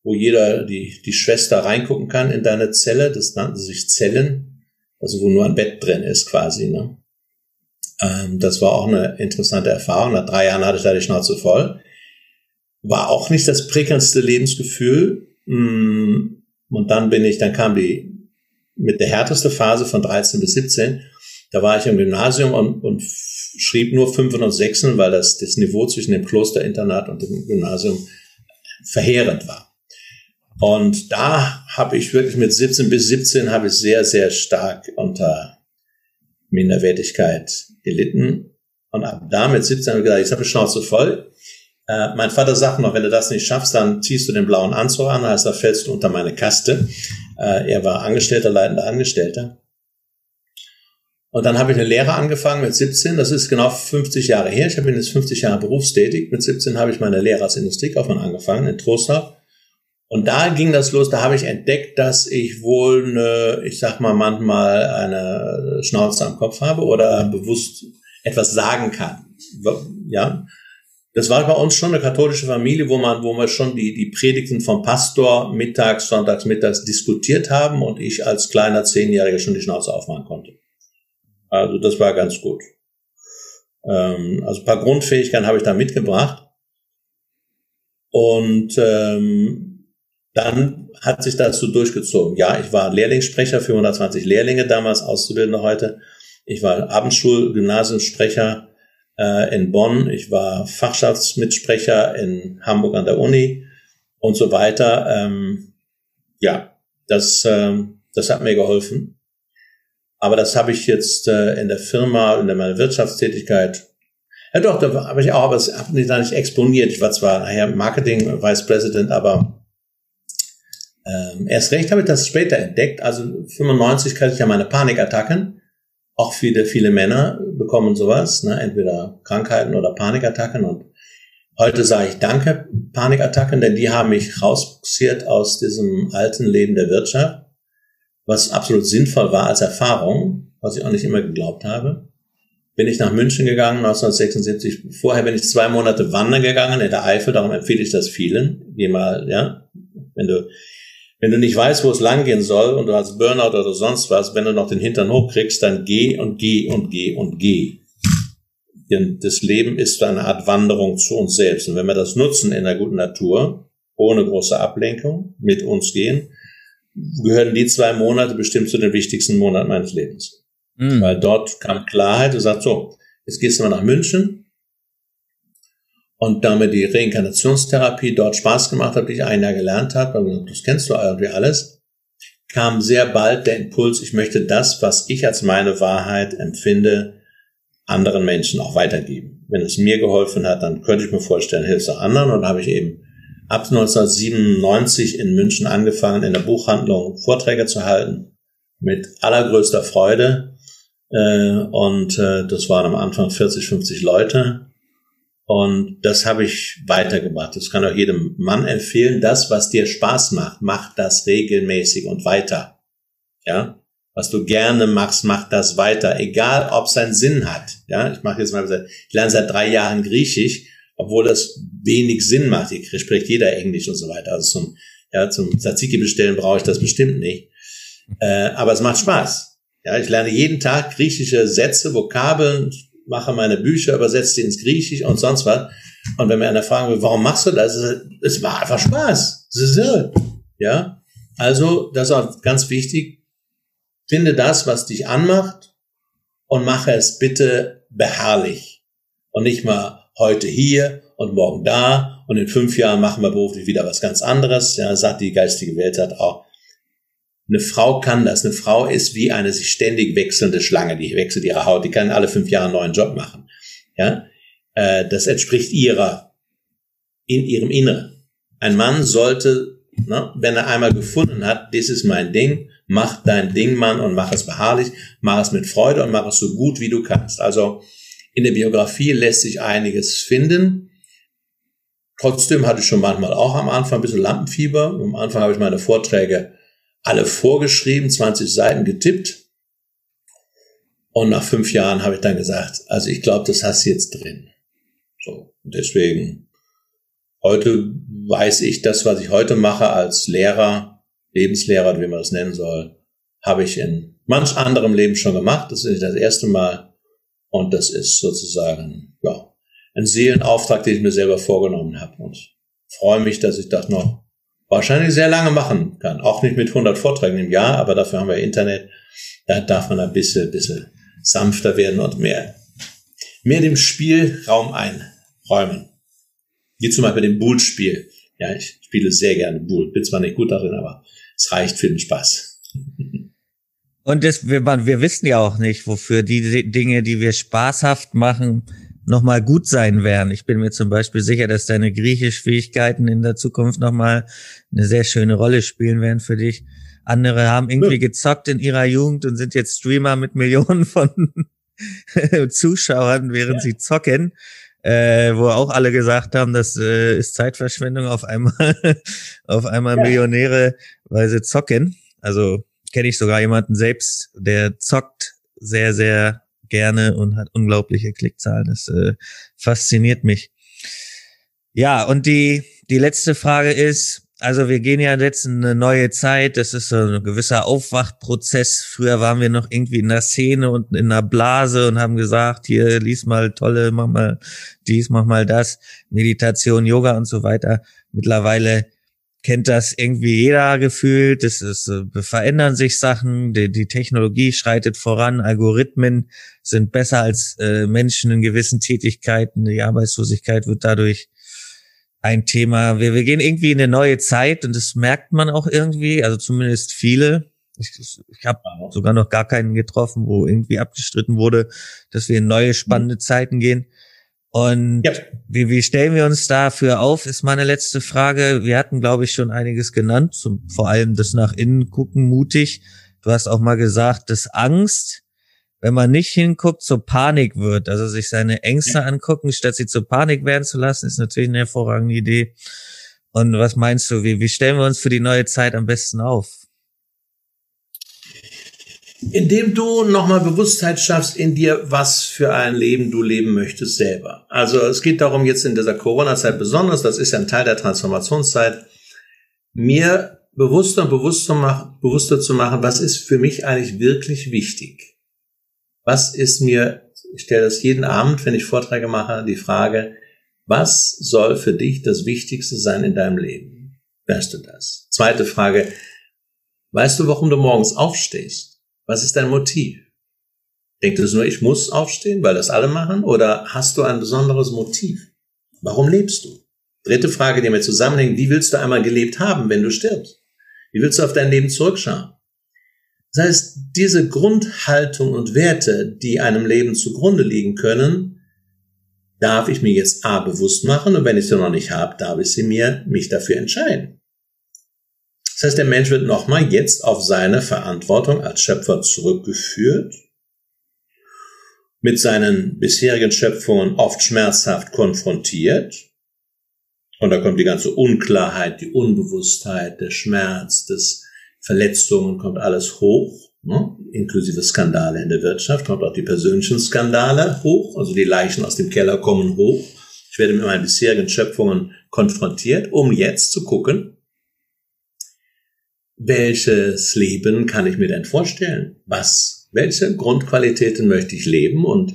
wo jeder die, die Schwester reingucken kann in deine Zelle. Das nannten sich Zellen, also wo nur ein Bett drin ist quasi. Ne? Ähm, das war auch eine interessante Erfahrung. Nach drei Jahren hatte ich da die Schnauze voll. War auch nicht das prickelndste Lebensgefühl. Mm, und dann bin ich, dann kam die mit der härteste Phase von 13 bis 17. Da war ich im Gymnasium und, und schrieb nur Fünfen und Sechsen, weil das, das Niveau zwischen dem Klosterinternat und dem Gymnasium verheerend war. Und da habe ich wirklich mit 17 bis 17 habe ich sehr, sehr stark unter Minderwertigkeit gelitten. Und ab da mit 17 habe ich gesagt, ich habe die Schnauze voll. Äh, mein Vater sagt noch, wenn du das nicht schaffst, dann ziehst du den blauen Anzug an, da fällst du unter meine Kaste. Äh, er war Angestellter, leitender Angestellter. Und dann habe ich eine Lehre angefangen mit 17. Das ist genau 50 Jahre her. Ich bin jetzt 50 Jahre berufstätig. Mit 17 habe ich meine Lehre als Industriekaufmann angefangen in Trostorf. Und da ging das los. Da habe ich entdeckt, dass ich wohl, eine, ich sag mal, manchmal eine Schnauze am Kopf habe oder bewusst etwas sagen kann. Ja. Das war bei uns schon eine katholische Familie, wo man, wo wir schon die, die Predigten vom Pastor mittags, sonntags, mittags diskutiert haben und ich als kleiner Zehnjähriger schon die Schnauze aufmachen konnte. Also das war ganz gut. Ähm, also ein paar Grundfähigkeiten habe ich da mitgebracht. Und ähm, dann hat sich das so durchgezogen. Ja, ich war Lehrlingssprecher für 120 Lehrlinge damals, Auszubildende heute. Ich war Abendschul-Gymnasiumssprecher äh, in Bonn, ich war Fachschaftsmitsprecher in Hamburg an der Uni und so weiter. Ähm, ja, das, ähm, das hat mir geholfen. Aber das habe ich jetzt äh, in der Firma, in meiner Wirtschaftstätigkeit ja doch, da habe ich auch, aber es habe mich da nicht exponiert. Ich war zwar nachher Marketing Vice President, aber ähm, erst recht habe ich das später entdeckt. Also 95 hatte ich ja meine Panikattacken. Auch viele, viele Männer bekommen sowas, ne? entweder Krankheiten oder Panikattacken. Und heute sage ich Danke, Panikattacken, denn die haben mich rausbuxiert aus diesem alten Leben der Wirtschaft, was absolut sinnvoll war als Erfahrung, was ich auch nicht immer geglaubt habe bin ich nach München gegangen 1976. Vorher bin ich zwei Monate wandern gegangen in der Eifel, darum empfehle ich das vielen. Geh mal, ja, wenn du wenn du nicht weißt, wo es langgehen soll und du hast Burnout oder sonst was, wenn du noch den Hintern hochkriegst, dann geh und geh und geh und geh. Denn das Leben ist eine Art Wanderung zu uns selbst. Und wenn wir das nutzen in der guten Natur, ohne große Ablenkung, mit uns gehen, gehören die zwei Monate bestimmt zu den wichtigsten Monaten meines Lebens. Mhm. Weil dort kam Klarheit und sagt, so, jetzt gehst du mal nach München. Und damit die Reinkarnationstherapie dort Spaß gemacht hat, die ich ein Jahr gelernt habe, das kennst du irgendwie alles, kam sehr bald der Impuls, ich möchte das, was ich als meine Wahrheit empfinde, anderen Menschen auch weitergeben. Wenn es mir geholfen hat, dann könnte ich mir vorstellen, hilft es auch anderen. Und habe ich eben ab 1997 in München angefangen, in der Buchhandlung Vorträge zu halten, mit allergrößter Freude. Äh, und äh, das waren am Anfang 40, 50 Leute. Und das habe ich weitergemacht. Das kann auch jedem Mann empfehlen. Das, was dir Spaß macht, mach das regelmäßig und weiter. Ja, was du gerne machst, mach das weiter, egal ob es einen Sinn hat. Ja, ich mache jetzt mal, ich lerne seit drei Jahren Griechisch, obwohl das wenig Sinn macht. Hier spricht jeder Englisch und so weiter. Also zum, ja, zum Tzatziki bestellen brauche ich das bestimmt nicht. Äh, aber es macht Spaß. Ja, ich lerne jeden Tag griechische Sätze, Vokabeln, mache meine Bücher, übersetze die ins Griechisch und sonst was. Und wenn mir einer fragen will, warum machst du das? Es war einfach Spaß. Ja. Also, das ist auch ganz wichtig. Finde das, was dich anmacht und mache es bitte beharrlich. Und nicht mal heute hier und morgen da und in fünf Jahren machen wir beruflich wieder was ganz anderes. Ja, sagt die geistige Welt hat auch eine Frau kann das. Eine Frau ist wie eine sich ständig wechselnde Schlange. Die wechselt ihre Haut. Die kann alle fünf Jahre einen neuen Job machen. Ja, äh, das entspricht ihrer, in ihrem Inneren. Ein Mann sollte, ne, wenn er einmal gefunden hat, das ist mein Ding, mach dein Ding, Mann, und mach es beharrlich, mach es mit Freude und mach es so gut, wie du kannst. Also in der Biografie lässt sich einiges finden. Trotzdem hatte ich schon manchmal auch am Anfang ein bisschen Lampenfieber. Am Anfang habe ich meine Vorträge alle vorgeschrieben, 20 Seiten getippt. Und nach fünf Jahren habe ich dann gesagt, also ich glaube, das hast du jetzt drin. So, deswegen, heute weiß ich, das, was ich heute mache als Lehrer, Lebenslehrer, wie man das nennen soll, habe ich in manch anderem Leben schon gemacht. Das ist nicht das erste Mal. Und das ist sozusagen, ja, ein Seelenauftrag, den ich mir selber vorgenommen habe. Und freue mich, dass ich das noch wahrscheinlich sehr lange machen kann. Auch nicht mit 100 Vorträgen im Jahr, aber dafür haben wir Internet. Da darf man ein bisschen, bisschen sanfter werden und mehr, mehr dem Spielraum einräumen. Wie zum Beispiel dem Bull-Spiel. Ja, ich spiele sehr gerne Bull. Bin zwar nicht gut darin, aber es reicht für den Spaß. Und das, wir, wir wissen ja auch nicht, wofür die Dinge, die wir spaßhaft machen, nochmal gut sein werden. Ich bin mir zum Beispiel sicher, dass deine Griechisch-Fähigkeiten in der Zukunft nochmal eine sehr schöne Rolle spielen werden für dich. Andere haben irgendwie ja. gezockt in ihrer Jugend und sind jetzt Streamer mit Millionen von Zuschauern, während ja. sie zocken. Äh, wo auch alle gesagt haben, das äh, ist Zeitverschwendung auf einmal, auf einmal ja. Millionäre, weil sie zocken. Also kenne ich sogar jemanden selbst, der zockt sehr, sehr gerne und hat unglaubliche Klickzahlen. Das äh, fasziniert mich. Ja, und die, die letzte Frage ist, also wir gehen ja jetzt in eine neue Zeit, das ist so ein gewisser Aufwachprozess. Früher waren wir noch irgendwie in der Szene und in einer Blase und haben gesagt, hier lies mal tolle, mach mal dies, mach mal das, Meditation, Yoga und so weiter. Mittlerweile kennt das irgendwie jeder gefühlt. Es ist, äh, verändern sich Sachen, die, die Technologie schreitet voran, Algorithmen sind besser als äh, Menschen in gewissen Tätigkeiten, die Arbeitslosigkeit wird dadurch ein Thema. Wir, wir gehen irgendwie in eine neue Zeit und das merkt man auch irgendwie, also zumindest viele. Ich, ich habe sogar noch gar keinen getroffen, wo irgendwie abgestritten wurde, dass wir in neue spannende Zeiten gehen. Und ja. wie, wie stellen wir uns dafür auf, ist meine letzte Frage. Wir hatten, glaube ich, schon einiges genannt, zum, vor allem das nach innen gucken, mutig. Du hast auch mal gesagt, dass Angst, wenn man nicht hinguckt, zur Panik wird. Also sich seine Ängste ja. angucken, statt sie zur Panik werden zu lassen, ist natürlich eine hervorragende Idee. Und was meinst du, wie, wie stellen wir uns für die neue Zeit am besten auf? Indem du nochmal Bewusstheit schaffst in dir, was für ein Leben du leben möchtest selber. Also es geht darum, jetzt in dieser Corona-Zeit besonders, das ist ja ein Teil der Transformationszeit, mir bewusster und bewusster, mach, bewusster zu machen, was ist für mich eigentlich wirklich wichtig. Was ist mir, ich stelle das jeden Abend, wenn ich Vorträge mache, die Frage, was soll für dich das Wichtigste sein in deinem Leben? Weißt du das? Zweite Frage, weißt du, warum du morgens aufstehst? Was ist dein Motiv? Denkst du nur, ich muss aufstehen, weil das alle machen? Oder hast du ein besonderes Motiv? Warum lebst du? Dritte Frage, die mir zusammenhängt, wie willst du einmal gelebt haben, wenn du stirbst? Wie willst du auf dein Leben zurückschauen? Das heißt, diese Grundhaltung und Werte, die einem Leben zugrunde liegen können, darf ich mir jetzt A bewusst machen und wenn ich sie noch nicht habe, darf ich sie mir, mich dafür entscheiden. Das heißt, der Mensch wird nochmal jetzt auf seine Verantwortung als Schöpfer zurückgeführt, mit seinen bisherigen Schöpfungen oft schmerzhaft konfrontiert. Und da kommt die ganze Unklarheit, die Unbewusstheit, der Schmerz, das Verletzungen, kommt alles hoch, ne? inklusive Skandale in der Wirtschaft, kommt auch die persönlichen Skandale hoch, also die Leichen aus dem Keller kommen hoch. Ich werde mit meinen bisherigen Schöpfungen konfrontiert, um jetzt zu gucken, welches Leben kann ich mir denn vorstellen? Was, welche Grundqualitäten möchte ich leben? Und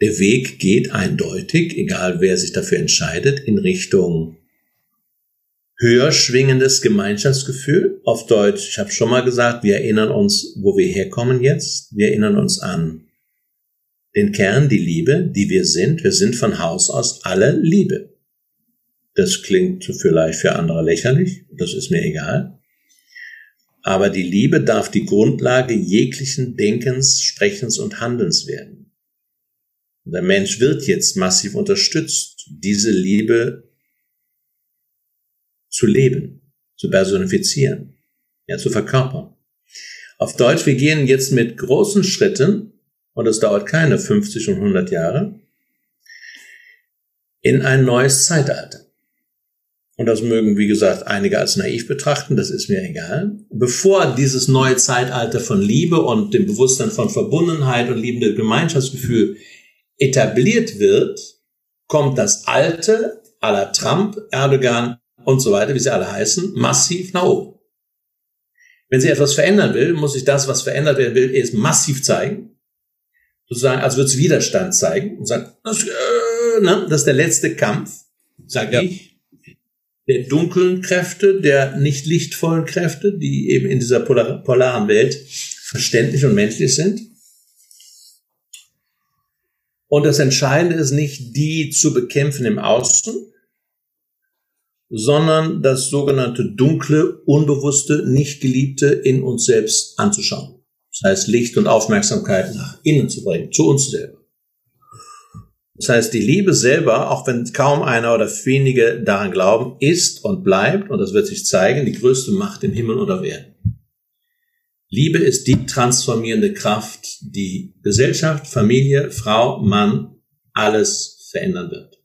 der Weg geht eindeutig, egal wer sich dafür entscheidet, in Richtung höher schwingendes Gemeinschaftsgefühl. Auf Deutsch, ich habe schon mal gesagt, wir erinnern uns, wo wir herkommen jetzt. Wir erinnern uns an den Kern, die Liebe, die wir sind. Wir sind von Haus aus alle Liebe. Das klingt vielleicht für andere lächerlich, das ist mir egal. Aber die Liebe darf die Grundlage jeglichen Denkens, Sprechens und Handelns werden. Der Mensch wird jetzt massiv unterstützt, diese Liebe zu leben, zu personifizieren, ja, zu verkörpern. Auf Deutsch, wir gehen jetzt mit großen Schritten, und es dauert keine 50 und 100 Jahre, in ein neues Zeitalter. Und das mögen, wie gesagt, einige als naiv betrachten, das ist mir egal. Bevor dieses neue Zeitalter von Liebe und dem Bewusstsein von Verbundenheit und liebende Gemeinschaftsgefühl etabliert wird, kommt das alte aller Trump, Erdogan und so weiter, wie sie alle heißen, massiv nach oben. Wenn sie etwas verändern will, muss sich das, was verändert werden will, erst massiv zeigen. Sozusagen, als würde es Widerstand zeigen und sagen, das, äh, ne, das ist der letzte Kampf, sage ja. ich der dunklen Kräfte, der nicht lichtvollen Kräfte, die eben in dieser polar polaren Welt verständlich und menschlich sind. Und das Entscheidende ist nicht, die zu bekämpfen im Außen, sondern das sogenannte dunkle, unbewusste, nicht geliebte in uns selbst anzuschauen. Das heißt, Licht und Aufmerksamkeit nach innen zu bringen, zu uns selber. Das heißt, die Liebe selber, auch wenn kaum einer oder wenige daran glauben, ist und bleibt, und das wird sich zeigen, die größte Macht im Himmel und auf Erden. Liebe ist die transformierende Kraft, die Gesellschaft, Familie, Frau, Mann, alles verändern wird.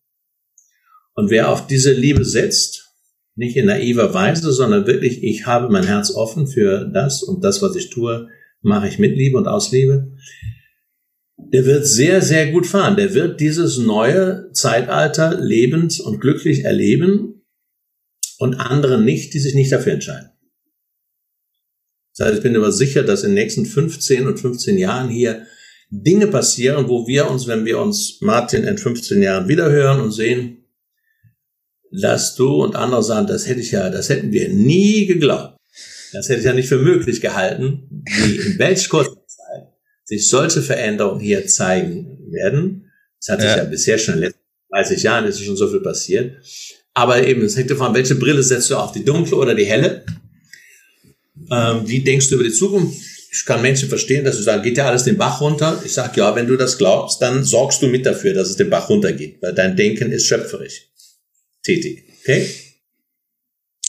Und wer auf diese Liebe setzt, nicht in naiver Weise, sondern wirklich, ich habe mein Herz offen für das und das, was ich tue, mache ich mit Liebe und aus Liebe, der wird sehr, sehr gut fahren. Der wird dieses neue Zeitalter lebend und glücklich erleben und andere nicht, die sich nicht dafür entscheiden. Das heißt, ich bin aber sicher, dass in den nächsten 15 und 15 Jahren hier Dinge passieren, wo wir uns, wenn wir uns Martin in 15 Jahren wiederhören und sehen, dass du und andere sagen, das hätte ich ja, das hätten wir nie geglaubt. Das hätte ich ja nicht für möglich gehalten, wie in welch kurzer Zeit sich solche Veränderungen hier zeigen werden. Es hat sich ja. ja bisher schon in den letzten 30 Jahren ist schon so viel passiert. Aber eben, es hängt davon, welche Brille setzt du auf, die dunkle oder die helle? Ähm, wie denkst du über die Zukunft? Ich kann Menschen verstehen, dass sie sagen, geht ja alles den Bach runter. Ich sage, ja, wenn du das glaubst, dann sorgst du mit dafür, dass es den Bach runtergeht, weil dein Denken ist schöpferisch tätig. Okay?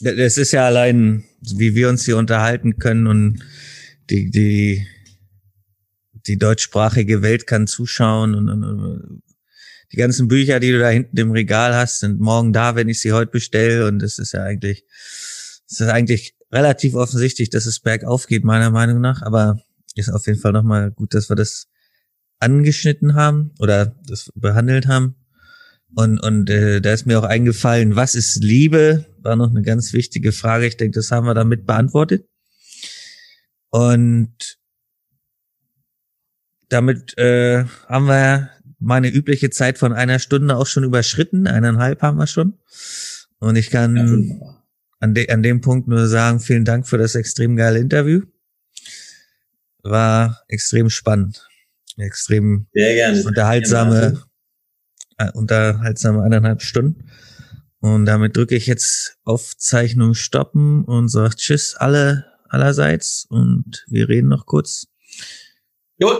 Das ist ja allein, wie wir uns hier unterhalten können und die, die, die deutschsprachige Welt kann zuschauen und, und die ganzen Bücher, die du da hinten im Regal hast, sind morgen da, wenn ich sie heute bestelle. Und es ist ja eigentlich, es ist eigentlich relativ offensichtlich, dass es bergauf geht, meiner Meinung nach. Aber ist auf jeden Fall nochmal gut, dass wir das angeschnitten haben oder das behandelt haben. Und, und äh, da ist mir auch eingefallen, was ist Liebe? War noch eine ganz wichtige Frage. Ich denke, das haben wir damit beantwortet. Und damit äh, haben wir meine übliche Zeit von einer Stunde auch schon überschritten. Eineinhalb haben wir schon. Und ich kann ja, an, de an dem Punkt nur sagen, vielen Dank für das extrem geile Interview. War extrem spannend. Extrem unterhaltsame, unterhaltsame eineinhalb Stunden. Und damit drücke ich jetzt Aufzeichnung stoppen und sage Tschüss alle allerseits und wir reden noch kurz.